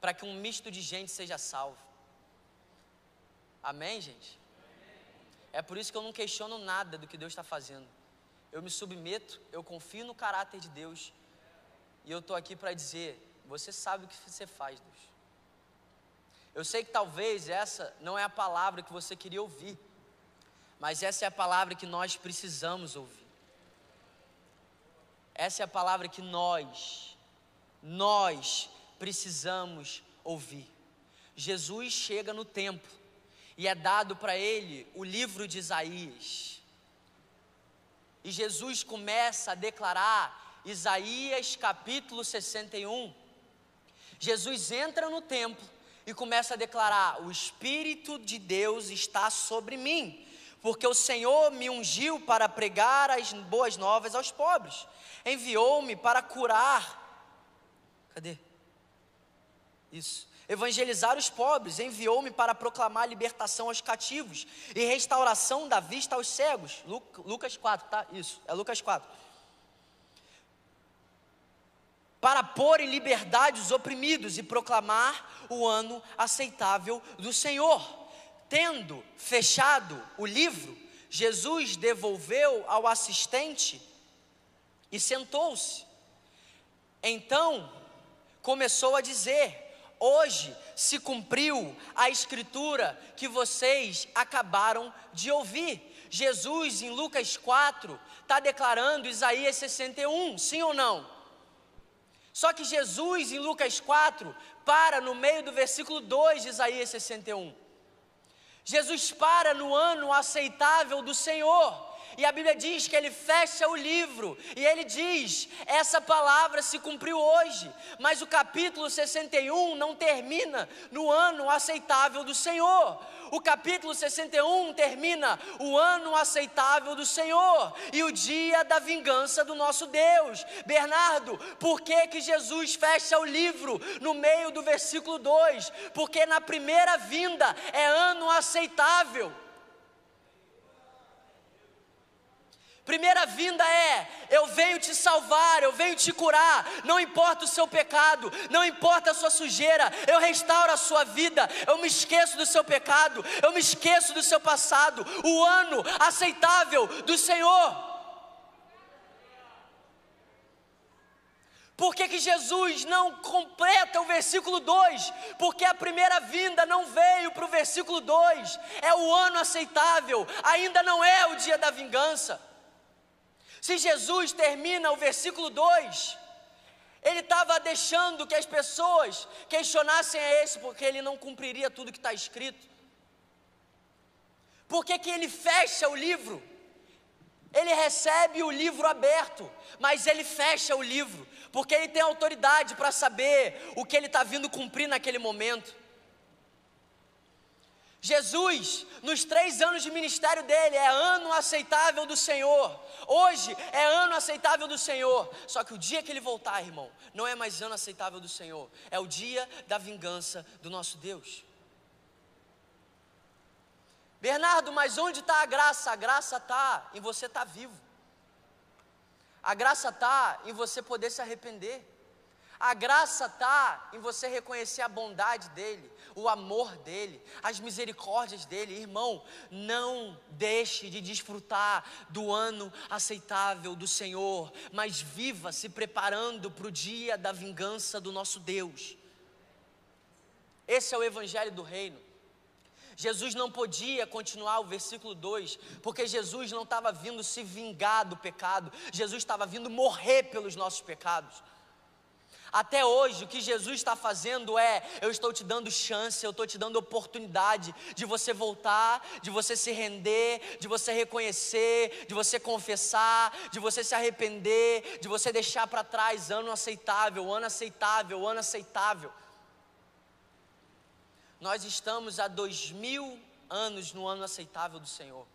para que um misto de gente seja salvo. Amém, gente? É por isso que eu não questiono nada do que Deus está fazendo. Eu me submeto, eu confio no caráter de Deus. E eu estou aqui para dizer: você sabe o que você faz, Deus. Eu sei que talvez essa não é a palavra que você queria ouvir, mas essa é a palavra que nós precisamos ouvir. Essa é a palavra que nós, nós precisamos ouvir. Jesus chega no templo e é dado para ele o livro de Isaías. E Jesus começa a declarar Isaías capítulo 61. Jesus entra no templo e começa a declarar: O Espírito de Deus está sobre mim, porque o Senhor me ungiu para pregar as boas novas aos pobres enviou-me para curar. Cadê? Isso. Evangelizar os pobres, enviou-me para proclamar libertação aos cativos e restauração da vista aos cegos. Lucas 4, tá? Isso, é Lucas 4. Para pôr em liberdade os oprimidos e proclamar o ano aceitável do Senhor. Tendo fechado o livro, Jesus devolveu ao assistente e sentou-se. Então começou a dizer: Hoje se cumpriu a escritura que vocês acabaram de ouvir. Jesus, em Lucas 4, está declarando Isaías 61, sim ou não? Só que Jesus, em Lucas 4, para no meio do versículo 2 de Isaías 61. Jesus para no ano aceitável do Senhor. E a Bíblia diz que ele fecha o livro e ele diz: essa palavra se cumpriu hoje, mas o capítulo 61 não termina no ano aceitável do Senhor. O capítulo 61 termina o ano aceitável do Senhor e o dia da vingança do nosso Deus. Bernardo, por que que Jesus fecha o livro no meio do versículo 2? Porque na primeira vinda é ano aceitável. Primeira vinda é: eu venho te salvar, eu venho te curar, não importa o seu pecado, não importa a sua sujeira, eu restauro a sua vida, eu me esqueço do seu pecado, eu me esqueço do seu passado, o ano aceitável do Senhor. Por que, que Jesus não completa o versículo 2? Porque a primeira vinda não veio para o versículo 2, é o ano aceitável, ainda não é o dia da vingança. Se Jesus termina o versículo 2, ele estava deixando que as pessoas questionassem a esse, porque ele não cumpriria tudo que está escrito. Por que, que ele fecha o livro? Ele recebe o livro aberto, mas ele fecha o livro, porque ele tem autoridade para saber o que ele está vindo cumprir naquele momento. Jesus, nos três anos de ministério dele, é ano aceitável do Senhor. Hoje é ano aceitável do Senhor. Só que o dia que ele voltar, irmão, não é mais ano aceitável do Senhor. É o dia da vingança do nosso Deus. Bernardo, mas onde está a graça? A graça está em você estar tá vivo. A graça está em você poder se arrepender. A graça está em você reconhecer a bondade dEle, o amor dEle, as misericórdias dEle. Irmão, não deixe de desfrutar do ano aceitável do Senhor, mas viva se preparando para o dia da vingança do nosso Deus. Esse é o Evangelho do Reino. Jesus não podia continuar o versículo 2, porque Jesus não estava vindo se vingar do pecado, Jesus estava vindo morrer pelos nossos pecados. Até hoje, o que Jesus está fazendo é: eu estou te dando chance, eu estou te dando oportunidade de você voltar, de você se render, de você reconhecer, de você confessar, de você se arrepender, de você deixar para trás ano aceitável, ano aceitável, ano aceitável. Nós estamos há dois mil anos no ano aceitável do Senhor.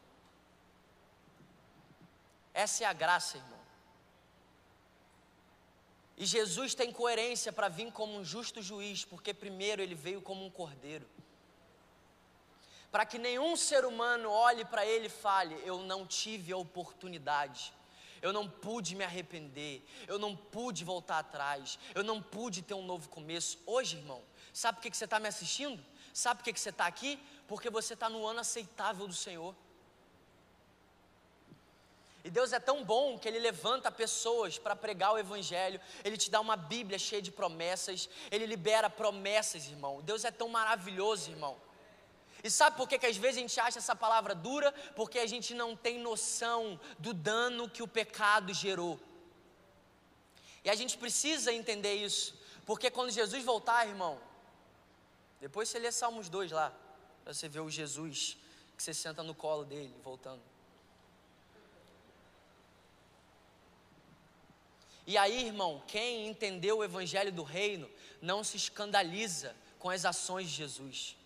Essa é a graça, irmão. E Jesus tem coerência para vir como um justo juiz, porque primeiro ele veio como um cordeiro. Para que nenhum ser humano olhe para ele e fale: Eu não tive a oportunidade, eu não pude me arrepender, eu não pude voltar atrás, eu não pude ter um novo começo. Hoje, irmão, sabe por que você está me assistindo? Sabe por que, você está aqui? Porque você está no ano aceitável do Senhor. E Deus é tão bom que Ele levanta pessoas para pregar o Evangelho, Ele te dá uma Bíblia cheia de promessas, Ele libera promessas, irmão. Deus é tão maravilhoso, irmão. E sabe por que, que às vezes a gente acha essa palavra dura? Porque a gente não tem noção do dano que o pecado gerou. E a gente precisa entender isso, porque quando Jesus voltar, irmão, depois você lê Salmos 2 lá, para você ver o Jesus que você senta no colo dele, voltando. E aí, irmão, quem entendeu o evangelho do reino não se escandaliza com as ações de Jesus.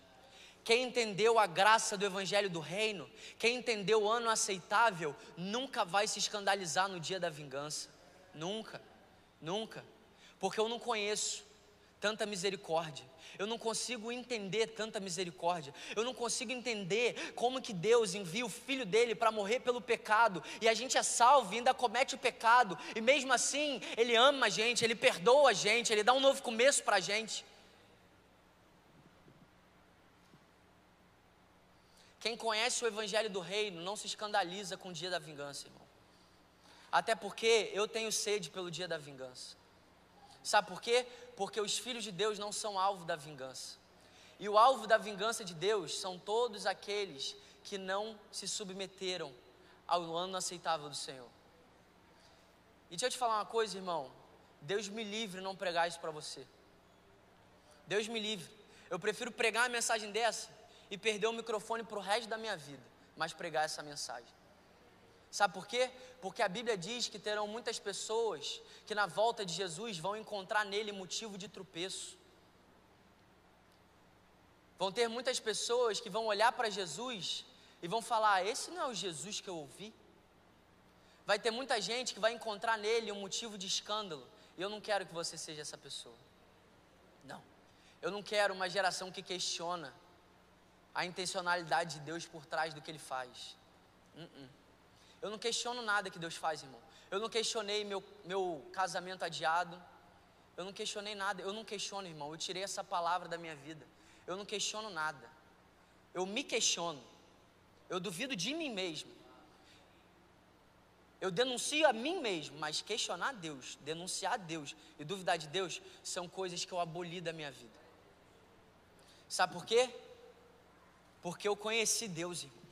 Quem entendeu a graça do evangelho do reino, quem entendeu o ano aceitável, nunca vai se escandalizar no dia da vingança. Nunca, nunca. Porque eu não conheço tanta misericórdia. Eu não consigo entender tanta misericórdia. Eu não consigo entender como que Deus envia o filho dele para morrer pelo pecado e a gente é salvo e ainda comete o pecado e mesmo assim ele ama a gente, ele perdoa a gente, ele dá um novo começo para a gente. Quem conhece o evangelho do reino não se escandaliza com o dia da vingança, irmão. Até porque eu tenho sede pelo dia da vingança. Sabe por quê? Porque os filhos de Deus não são alvo da vingança. E o alvo da vingança de Deus são todos aqueles que não se submeteram ao ano aceitável do Senhor. E deixa eu te falar uma coisa, irmão. Deus me livre não pregar isso para você. Deus me livre. Eu prefiro pregar uma mensagem dessa e perder o microfone para o resto da minha vida, mas pregar essa mensagem. Sabe por quê? Porque a Bíblia diz que terão muitas pessoas que na volta de Jesus vão encontrar nele motivo de tropeço. Vão ter muitas pessoas que vão olhar para Jesus e vão falar: Esse não é o Jesus que eu ouvi. Vai ter muita gente que vai encontrar nele um motivo de escândalo. E eu não quero que você seja essa pessoa. Não. Eu não quero uma geração que questiona a intencionalidade de Deus por trás do que ele faz. Uh -uh. Eu não questiono nada que Deus faz, irmão. Eu não questionei meu, meu casamento adiado. Eu não questionei nada. Eu não questiono, irmão. Eu tirei essa palavra da minha vida. Eu não questiono nada. Eu me questiono. Eu duvido de mim mesmo. Eu denuncio a mim mesmo, mas questionar Deus, denunciar Deus e duvidar de Deus são coisas que eu aboli da minha vida. Sabe por quê? Porque eu conheci Deus, irmão.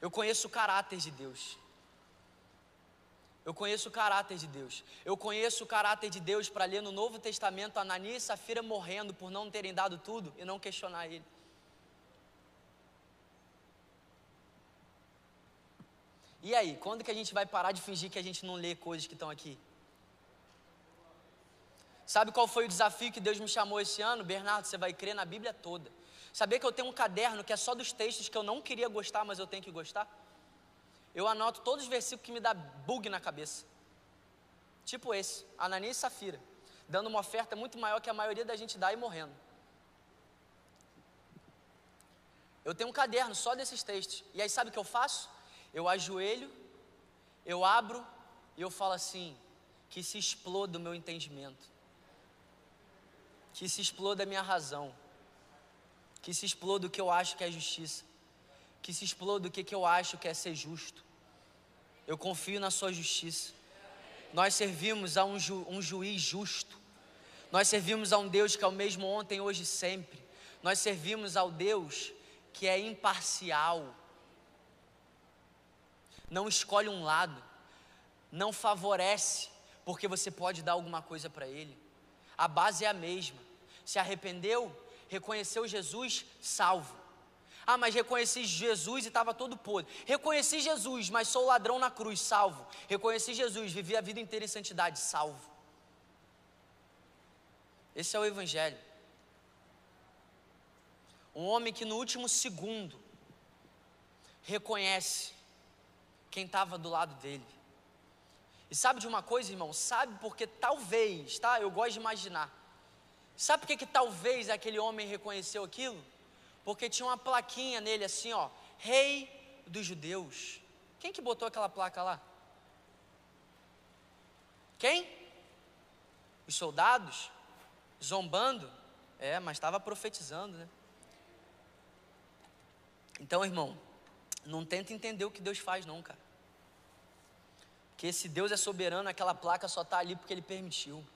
Eu conheço o caráter de Deus. Eu conheço o caráter de Deus. Eu conheço o caráter de Deus para ler no Novo Testamento Ananias e Safira morrendo por não terem dado tudo e não questionar ele. E aí, quando que a gente vai parar de fingir que a gente não lê coisas que estão aqui? Sabe qual foi o desafio que Deus me chamou esse ano? Bernardo, você vai crer na Bíblia toda. Saber que eu tenho um caderno que é só dos textos que eu não queria gostar, mas eu tenho que gostar? Eu anoto todos os versículos que me dá bug na cabeça. Tipo esse, Ananias e Safira, dando uma oferta muito maior que a maioria da gente dá e morrendo. Eu tenho um caderno só desses textos. E aí sabe o que eu faço? Eu ajoelho, eu abro e eu falo assim: que se exploda o meu entendimento, que se exploda a minha razão, que se exploda o que eu acho que é justiça, que se exploda o que, que eu acho que é ser justo. Eu confio na Sua justiça. Nós servimos a um, ju, um juiz justo. Nós servimos a um Deus que é o mesmo ontem, hoje e sempre. Nós servimos ao Deus que é imparcial. Não escolhe um lado, não favorece, porque você pode dar alguma coisa para Ele. A base é a mesma. Se arrependeu, reconheceu Jesus, salvo. Ah, mas reconheci Jesus e estava todo podre. Reconheci Jesus, mas sou ladrão na cruz, salvo. Reconheci Jesus, vivi a vida inteira em santidade, salvo. Esse é o Evangelho. Um homem que no último segundo reconhece quem estava do lado dele. E sabe de uma coisa, irmão? Sabe porque talvez, tá? Eu gosto de imaginar. Sabe por que, que talvez aquele homem reconheceu aquilo? porque tinha uma plaquinha nele assim, ó, Rei dos Judeus. Quem que botou aquela placa lá? Quem? Os soldados? Zombando? É, mas estava profetizando, né? Então, irmão, não tenta entender o que Deus faz, não, cara. Porque se Deus é soberano, aquela placa só está ali porque Ele permitiu.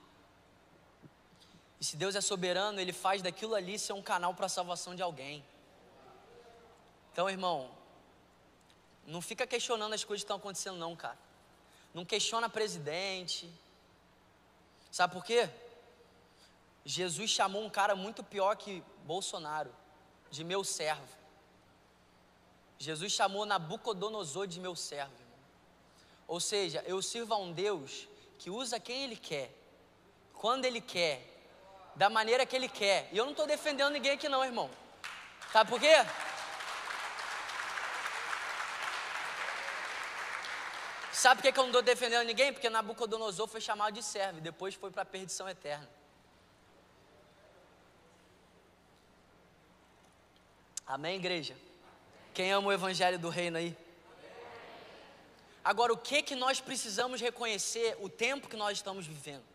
E se Deus é soberano, Ele faz daquilo ali ser um canal para a salvação de alguém. Então, irmão, não fica questionando as coisas que estão acontecendo, não, cara. Não questiona presidente. Sabe por quê? Jesus chamou um cara muito pior que Bolsonaro, de meu servo. Jesus chamou Nabucodonosor de meu servo. Irmão. Ou seja, eu sirvo a um Deus que usa quem Ele quer, quando Ele quer, da maneira que Ele quer. E eu não estou defendendo ninguém aqui não, irmão. Sabe por quê? Sabe por que eu não estou defendendo ninguém? Porque Nabucodonosor foi chamado de servo e depois foi para a perdição eterna. Amém, igreja? Quem ama o evangelho do reino aí? Agora, o que que nós precisamos reconhecer o tempo que nós estamos vivendo?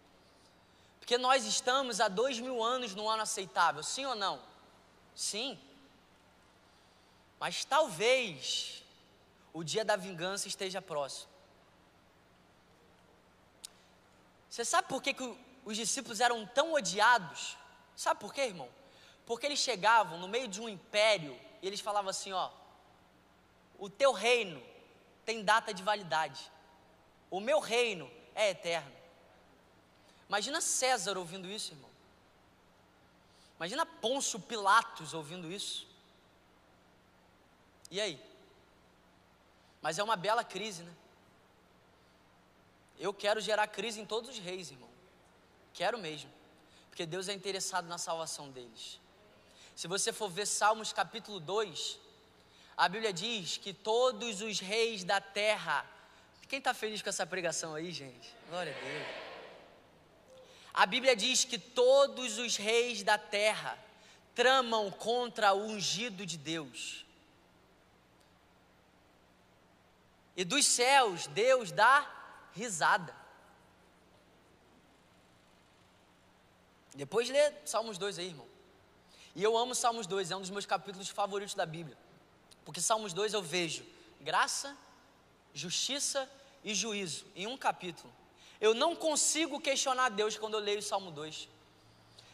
Porque nós estamos há dois mil anos no ano aceitável, sim ou não? Sim. Mas talvez o dia da vingança esteja próximo. Você sabe por que, que os discípulos eram tão odiados? Sabe por quê, irmão? Porque eles chegavam no meio de um império e eles falavam assim: ó, o teu reino tem data de validade, o meu reino é eterno. Imagina César ouvindo isso, irmão. Imagina Pôncio Pilatos ouvindo isso. E aí? Mas é uma bela crise, né? Eu quero gerar crise em todos os reis, irmão. Quero mesmo. Porque Deus é interessado na salvação deles. Se você for ver Salmos capítulo 2, a Bíblia diz que todos os reis da terra. Quem está feliz com essa pregação aí, gente? Glória a Deus. A Bíblia diz que todos os reis da terra tramam contra o ungido de Deus. E dos céus, Deus dá risada. Depois lê Salmos 2 aí, irmão. E eu amo Salmos 2, é um dos meus capítulos favoritos da Bíblia. Porque Salmos 2 eu vejo graça, justiça e juízo em um capítulo. Eu não consigo questionar Deus quando eu leio o Salmo 2.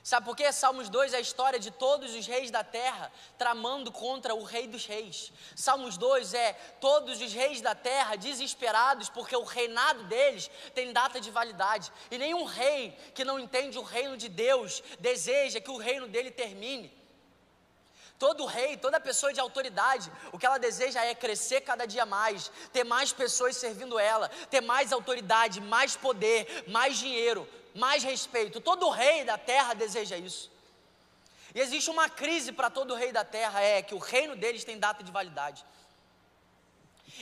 Sabe por quê? Salmos 2 é a história de todos os reis da terra tramando contra o rei dos reis. Salmos 2 é todos os reis da terra desesperados porque o reinado deles tem data de validade. E nenhum rei que não entende o reino de Deus deseja que o reino dele termine. Todo rei, toda pessoa de autoridade, o que ela deseja é crescer cada dia mais, ter mais pessoas servindo ela, ter mais autoridade, mais poder, mais dinheiro, mais respeito. Todo rei da terra deseja isso. E existe uma crise para todo rei da terra, é que o reino deles tem data de validade.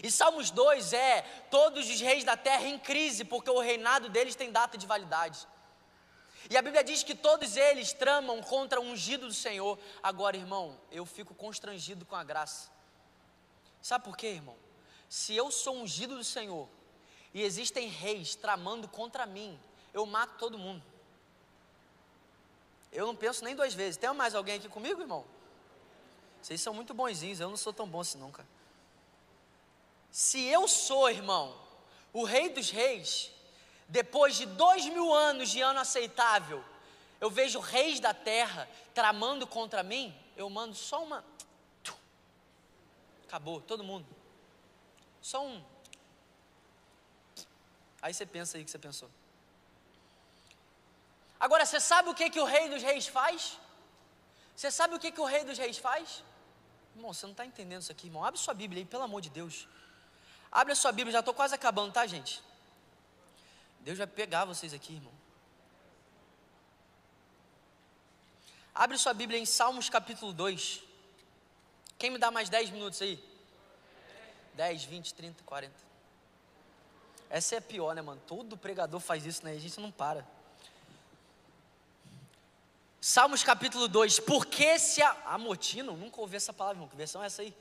E Salmos 2 é todos os reis da terra em crise, porque o reinado deles tem data de validade. E a Bíblia diz que todos eles tramam contra o ungido do Senhor. Agora, irmão, eu fico constrangido com a graça. Sabe por quê, irmão? Se eu sou ungido do Senhor e existem reis tramando contra mim, eu mato todo mundo. Eu não penso nem duas vezes. Tem mais alguém aqui comigo, irmão? Vocês são muito bonzinhos, eu não sou tão bom assim nunca. Se eu sou, irmão, o rei dos reis, depois de dois mil anos de ano aceitável, eu vejo reis da terra tramando contra mim, eu mando só uma. Acabou, todo mundo. Só um. Aí você pensa aí o que você pensou. Agora, você sabe o que, que o rei dos reis faz? Você sabe o que, que o rei dos reis faz? Irmão, você não está entendendo isso aqui, irmão. Abre sua Bíblia aí, pelo amor de Deus. Abre a sua Bíblia, já estou quase acabando, tá, gente? Deus vai pegar vocês aqui, irmão. Abre sua Bíblia em Salmos capítulo 2. Quem me dá mais 10 minutos aí? 10, 20, 30, 40. Essa é a pior, né, mano? Todo pregador faz isso, né? A gente não para. Salmos capítulo 2. Porque se a... amotino? Nunca ouvi essa palavra, irmão. Que versão é essa aí?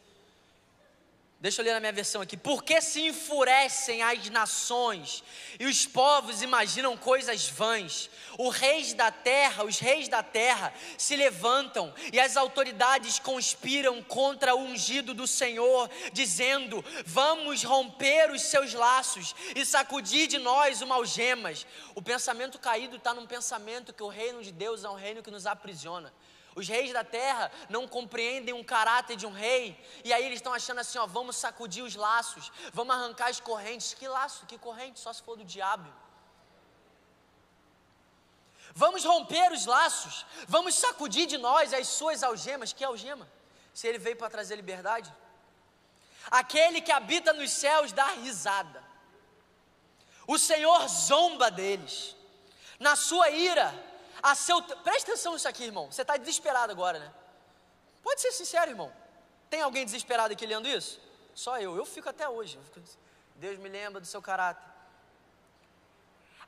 Deixa eu ler na minha versão aqui. Porque se enfurecem as nações e os povos imaginam coisas vãs. Os reis da terra, os reis da terra se levantam e as autoridades conspiram contra o ungido do Senhor, dizendo: Vamos romper os seus laços e sacudir de nós uma algemas. O pensamento caído está num pensamento que o reino de Deus é um reino que nos aprisiona. Os reis da terra não compreendem um caráter de um rei, e aí eles estão achando assim: ó, vamos sacudir os laços, vamos arrancar as correntes. Que laço, que corrente? Só se for do diabo. Vamos romper os laços, vamos sacudir de nós as suas algemas. Que algema? Se ele veio para trazer liberdade. Aquele que habita nos céus dá risada. O Senhor zomba deles. Na sua ira, a seu. Presta atenção nisso aqui, irmão. Você está desesperado agora, né? Pode ser sincero, irmão. Tem alguém desesperado aqui lendo isso? Só eu. Eu fico até hoje. Deus me lembra do seu caráter.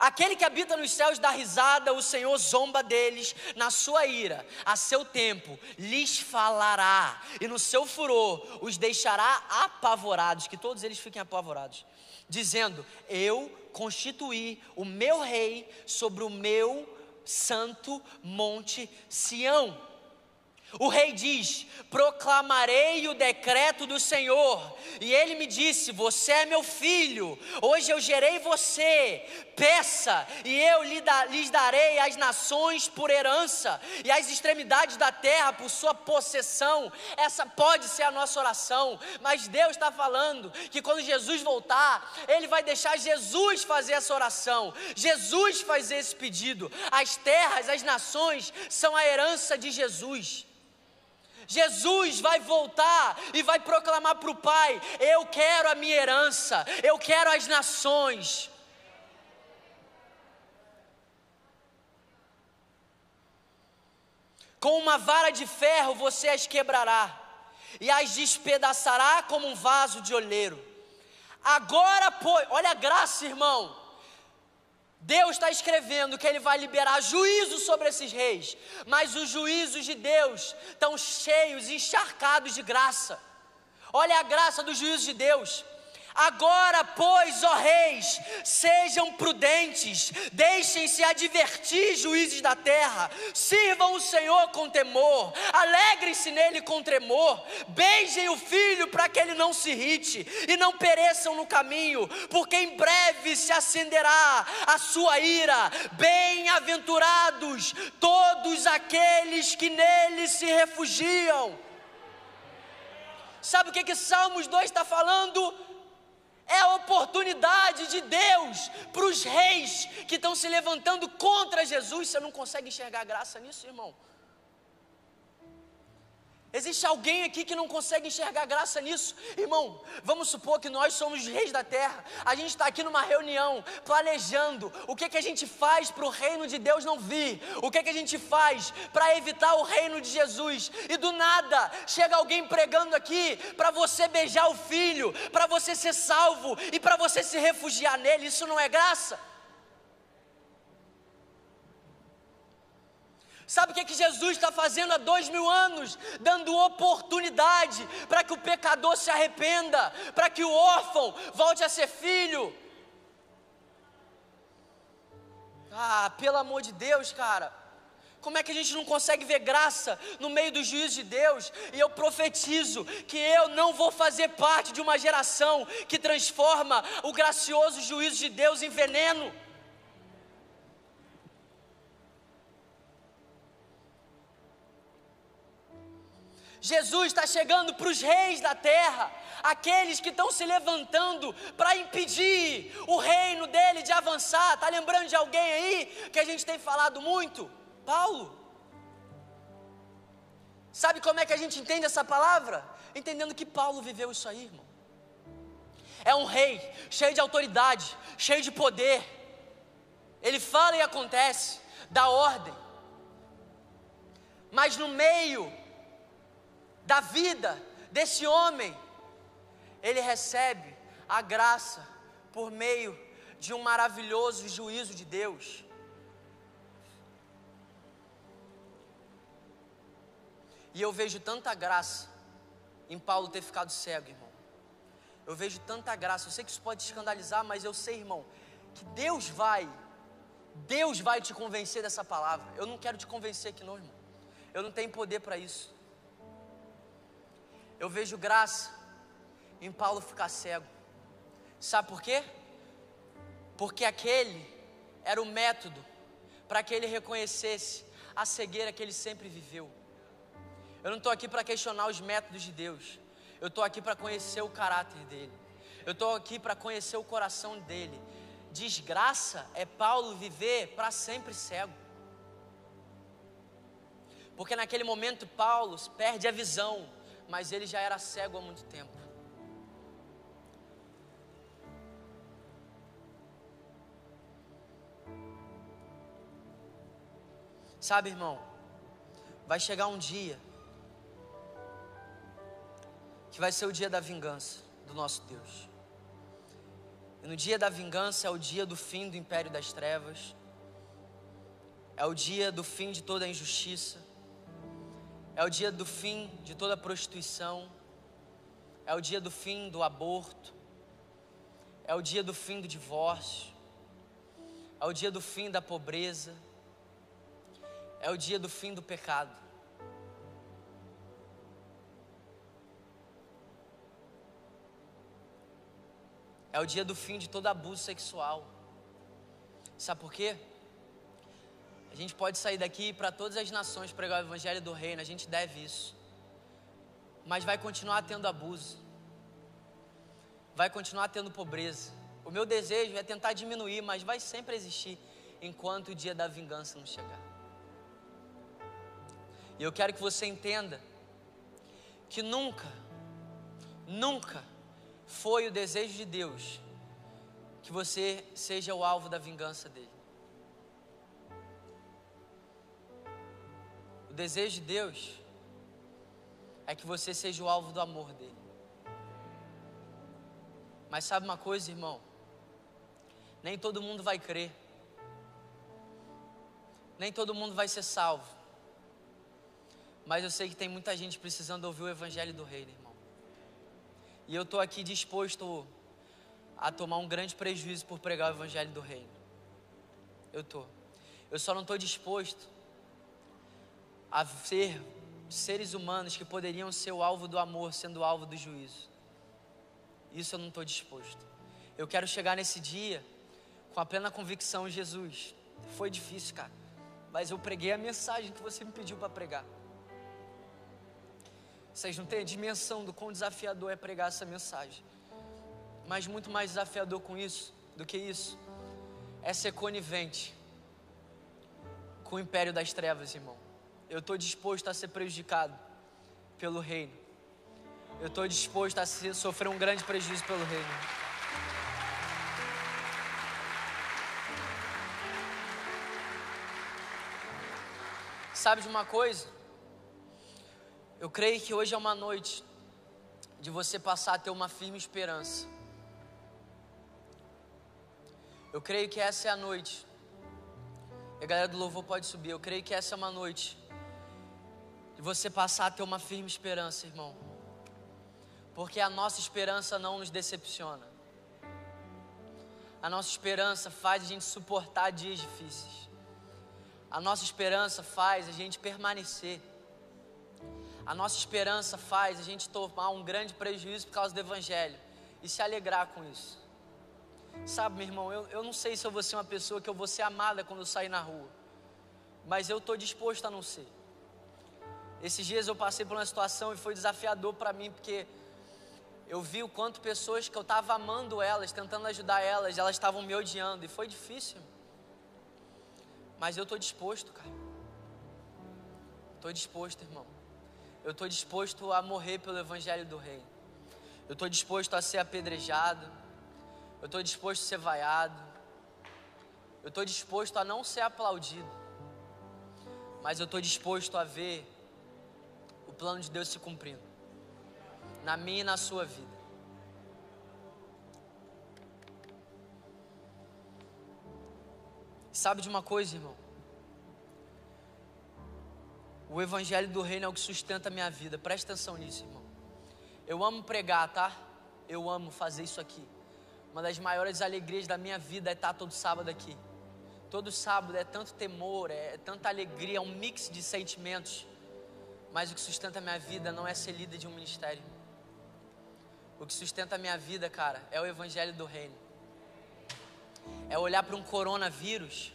Aquele que habita nos céus dá risada, o Senhor zomba deles na sua ira, a seu tempo lhes falará, e no seu furor os deixará apavorados, que todos eles fiquem apavorados, dizendo: Eu constituí o meu rei sobre o meu santo monte Sião. O rei diz: Proclamarei o decreto do Senhor. E ele me disse: Você é meu filho, hoje eu gerei você. Peça, e eu lhes darei as nações por herança, e as extremidades da terra por sua possessão. Essa pode ser a nossa oração, mas Deus está falando que quando Jesus voltar, Ele vai deixar Jesus fazer essa oração, Jesus fazer esse pedido. As terras, as nações são a herança de Jesus. Jesus vai voltar e vai proclamar para o Pai: Eu quero a minha herança, eu quero as nações. Com uma vara de ferro você as quebrará, e as despedaçará como um vaso de olheiro. Agora, pois, olha a graça, irmão. Deus está escrevendo que Ele vai liberar juízo sobre esses reis, mas os juízos de Deus estão cheios, encharcados de graça. Olha a graça dos juízos de Deus. Agora, pois, ó reis, sejam prudentes, deixem-se advertir, juízes da terra, sirvam o Senhor com temor, alegrem-se nele com tremor, beijem o filho para que ele não se irrite e não pereçam no caminho, porque em breve se acenderá a sua ira. Bem-aventurados todos aqueles que nele se refugiam. Sabe o que que Salmos 2 está falando? É a oportunidade de Deus para os reis que estão se levantando contra Jesus. Você não consegue enxergar graça nisso, irmão? Existe alguém aqui que não consegue enxergar graça nisso? Irmão, vamos supor que nós somos reis da terra. A gente está aqui numa reunião, planejando o que, que a gente faz para o reino de Deus não vir. O que, que a gente faz para evitar o reino de Jesus. E do nada, chega alguém pregando aqui para você beijar o filho, para você ser salvo e para você se refugiar nele. Isso não é graça? Sabe o que, é que Jesus está fazendo há dois mil anos? Dando oportunidade para que o pecador se arrependa, para que o órfão volte a ser filho. Ah, pelo amor de Deus, cara. Como é que a gente não consegue ver graça no meio do juízo de Deus? E eu profetizo que eu não vou fazer parte de uma geração que transforma o gracioso juízo de Deus em veneno. Jesus está chegando para os reis da terra, aqueles que estão se levantando para impedir o reino dele de avançar. Está lembrando de alguém aí que a gente tem falado muito? Paulo. Sabe como é que a gente entende essa palavra? Entendendo que Paulo viveu isso aí, irmão. É um rei, cheio de autoridade, cheio de poder. Ele fala e acontece, dá ordem. Mas no meio da vida desse homem, ele recebe a graça por meio de um maravilhoso juízo de Deus. E eu vejo tanta graça em Paulo ter ficado cego, irmão. Eu vejo tanta graça. Eu sei que isso pode te escandalizar, mas eu sei, irmão, que Deus vai, Deus vai te convencer dessa palavra. Eu não quero te convencer aqui, não, irmão. Eu não tenho poder para isso. Eu vejo graça em Paulo ficar cego. Sabe por quê? Porque aquele era o método para que ele reconhecesse a cegueira que ele sempre viveu. Eu não estou aqui para questionar os métodos de Deus. Eu estou aqui para conhecer o caráter dele. Eu estou aqui para conhecer o coração dele. Desgraça é Paulo viver para sempre cego. Porque naquele momento Paulo perde a visão, mas ele já era cego há muito tempo. Sabe, irmão, vai chegar um dia que vai ser o dia da vingança do nosso Deus. E no dia da vingança é o dia do fim do império das trevas, é o dia do fim de toda a injustiça, é o dia do fim de toda prostituição, é o dia do fim do aborto, é o dia do fim do divórcio, é o dia do fim da pobreza, é o dia do fim do pecado. É o dia do fim de todo abuso sexual. Sabe por quê? A gente pode sair daqui para todas as nações pregar o evangelho do reino, a gente deve isso. Mas vai continuar tendo abuso. Vai continuar tendo pobreza. O meu desejo é tentar diminuir, mas vai sempre existir enquanto o dia da vingança não chegar. E eu quero que você entenda que nunca, nunca foi o desejo de Deus que você seja o alvo da vingança dele. O desejo de Deus é que você seja o alvo do amor dele. Mas sabe uma coisa, irmão? Nem todo mundo vai crer. Nem todo mundo vai ser salvo. Mas eu sei que tem muita gente precisando ouvir o evangelho do reino. E eu estou aqui disposto a tomar um grande prejuízo por pregar o Evangelho do Reino. Eu estou. Eu só não estou disposto a ser seres humanos que poderiam ser o alvo do amor, sendo o alvo do juízo. Isso eu não estou disposto. Eu quero chegar nesse dia com a plena convicção em Jesus. Foi difícil, cara, mas eu preguei a mensagem que você me pediu para pregar. Vocês não têm a dimensão do quão desafiador é pregar essa mensagem. Mas muito mais desafiador com isso do que isso é ser conivente com o império das trevas, irmão. Eu estou disposto a ser prejudicado pelo reino. Eu estou disposto a sofrer um grande prejuízo pelo reino. Sabe de uma coisa? Eu creio que hoje é uma noite de você passar a ter uma firme esperança. Eu creio que essa é a noite E a galera do louvor pode subir. Eu creio que essa é uma noite de você passar a ter uma firme esperança, irmão. Porque a nossa esperança não nos decepciona. A nossa esperança faz a gente suportar dias difíceis. A nossa esperança faz a gente permanecer. A nossa esperança faz a gente tomar um grande prejuízo por causa do Evangelho e se alegrar com isso. Sabe, meu irmão, eu, eu não sei se eu vou ser uma pessoa que eu vou ser amada quando eu sair na rua, mas eu estou disposto a não ser. Esses dias eu passei por uma situação e foi desafiador para mim, porque eu vi o quanto pessoas que eu estava amando elas, tentando ajudar elas, elas estavam me odiando, e foi difícil. Mas eu estou disposto, cara. Estou disposto, irmão. Eu estou disposto a morrer pelo Evangelho do Rei. Eu estou disposto a ser apedrejado. Eu estou disposto a ser vaiado. Eu estou disposto a não ser aplaudido. Mas eu estou disposto a ver plano de Deus se cumprindo. Na minha e na sua vida. Sabe de uma coisa, irmão? O Evangelho do Reino é o que sustenta a minha vida. Presta atenção nisso, irmão. Eu amo pregar, tá? Eu amo fazer isso aqui. Uma das maiores alegrias da minha vida é estar todo sábado aqui. Todo sábado é tanto temor, é tanta alegria, é um mix de sentimentos. Mas o que sustenta a minha vida não é ser líder de um ministério. O que sustenta a minha vida, cara, é o evangelho do reino. É olhar para um coronavírus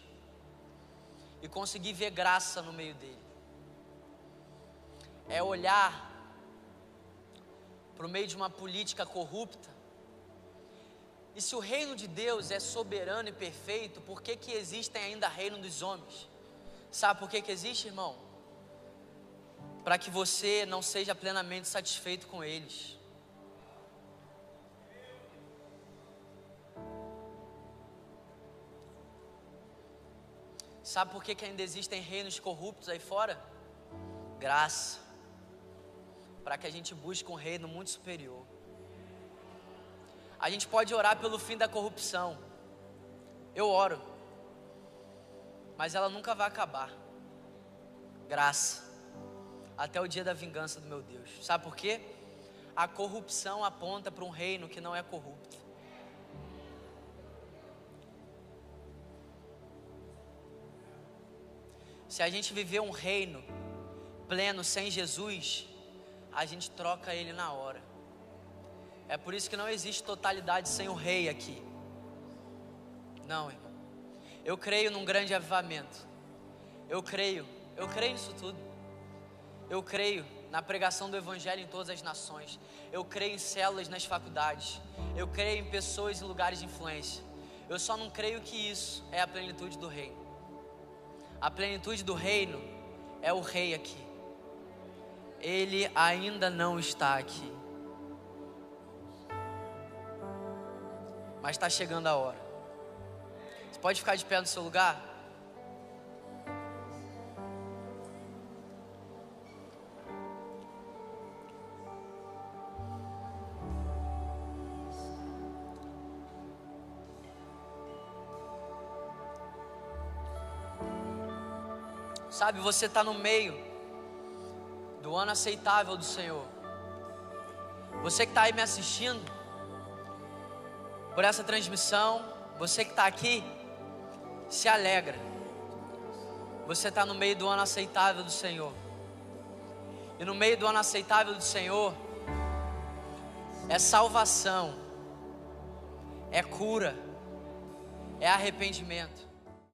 e conseguir ver graça no meio dele. É olhar para o meio de uma política corrupta e se o reino de Deus é soberano e perfeito, por que, que existem ainda reino dos homens? Sabe por que, que existe, irmão? Para que você não seja plenamente satisfeito com eles. Sabe por que, que ainda existem reinos corruptos aí fora? Graça. Para que a gente busque um reino muito superior. A gente pode orar pelo fim da corrupção. Eu oro. Mas ela nunca vai acabar. Graça. Até o dia da vingança do meu Deus. Sabe por quê? A corrupção aponta para um reino que não é corrupto. Se a gente viver um reino pleno sem Jesus, a gente troca ele na hora. É por isso que não existe totalidade sem o rei aqui. Não, irmão. Eu creio num grande avivamento. Eu creio, eu creio nisso tudo. Eu creio na pregação do evangelho em todas as nações. Eu creio em células nas faculdades. Eu creio em pessoas e lugares de influência. Eu só não creio que isso é a plenitude do reino. A plenitude do reino é o rei aqui. Ele ainda não está aqui. mas está chegando a hora. Você pode ficar de pé no seu lugar? Sabe, você está no meio do ano aceitável do Senhor. Você que está aí me assistindo, por essa transmissão. Você que está aqui, se alegra. Você está no meio do ano aceitável do Senhor. E no meio do ano aceitável do Senhor é salvação, é cura, é arrependimento.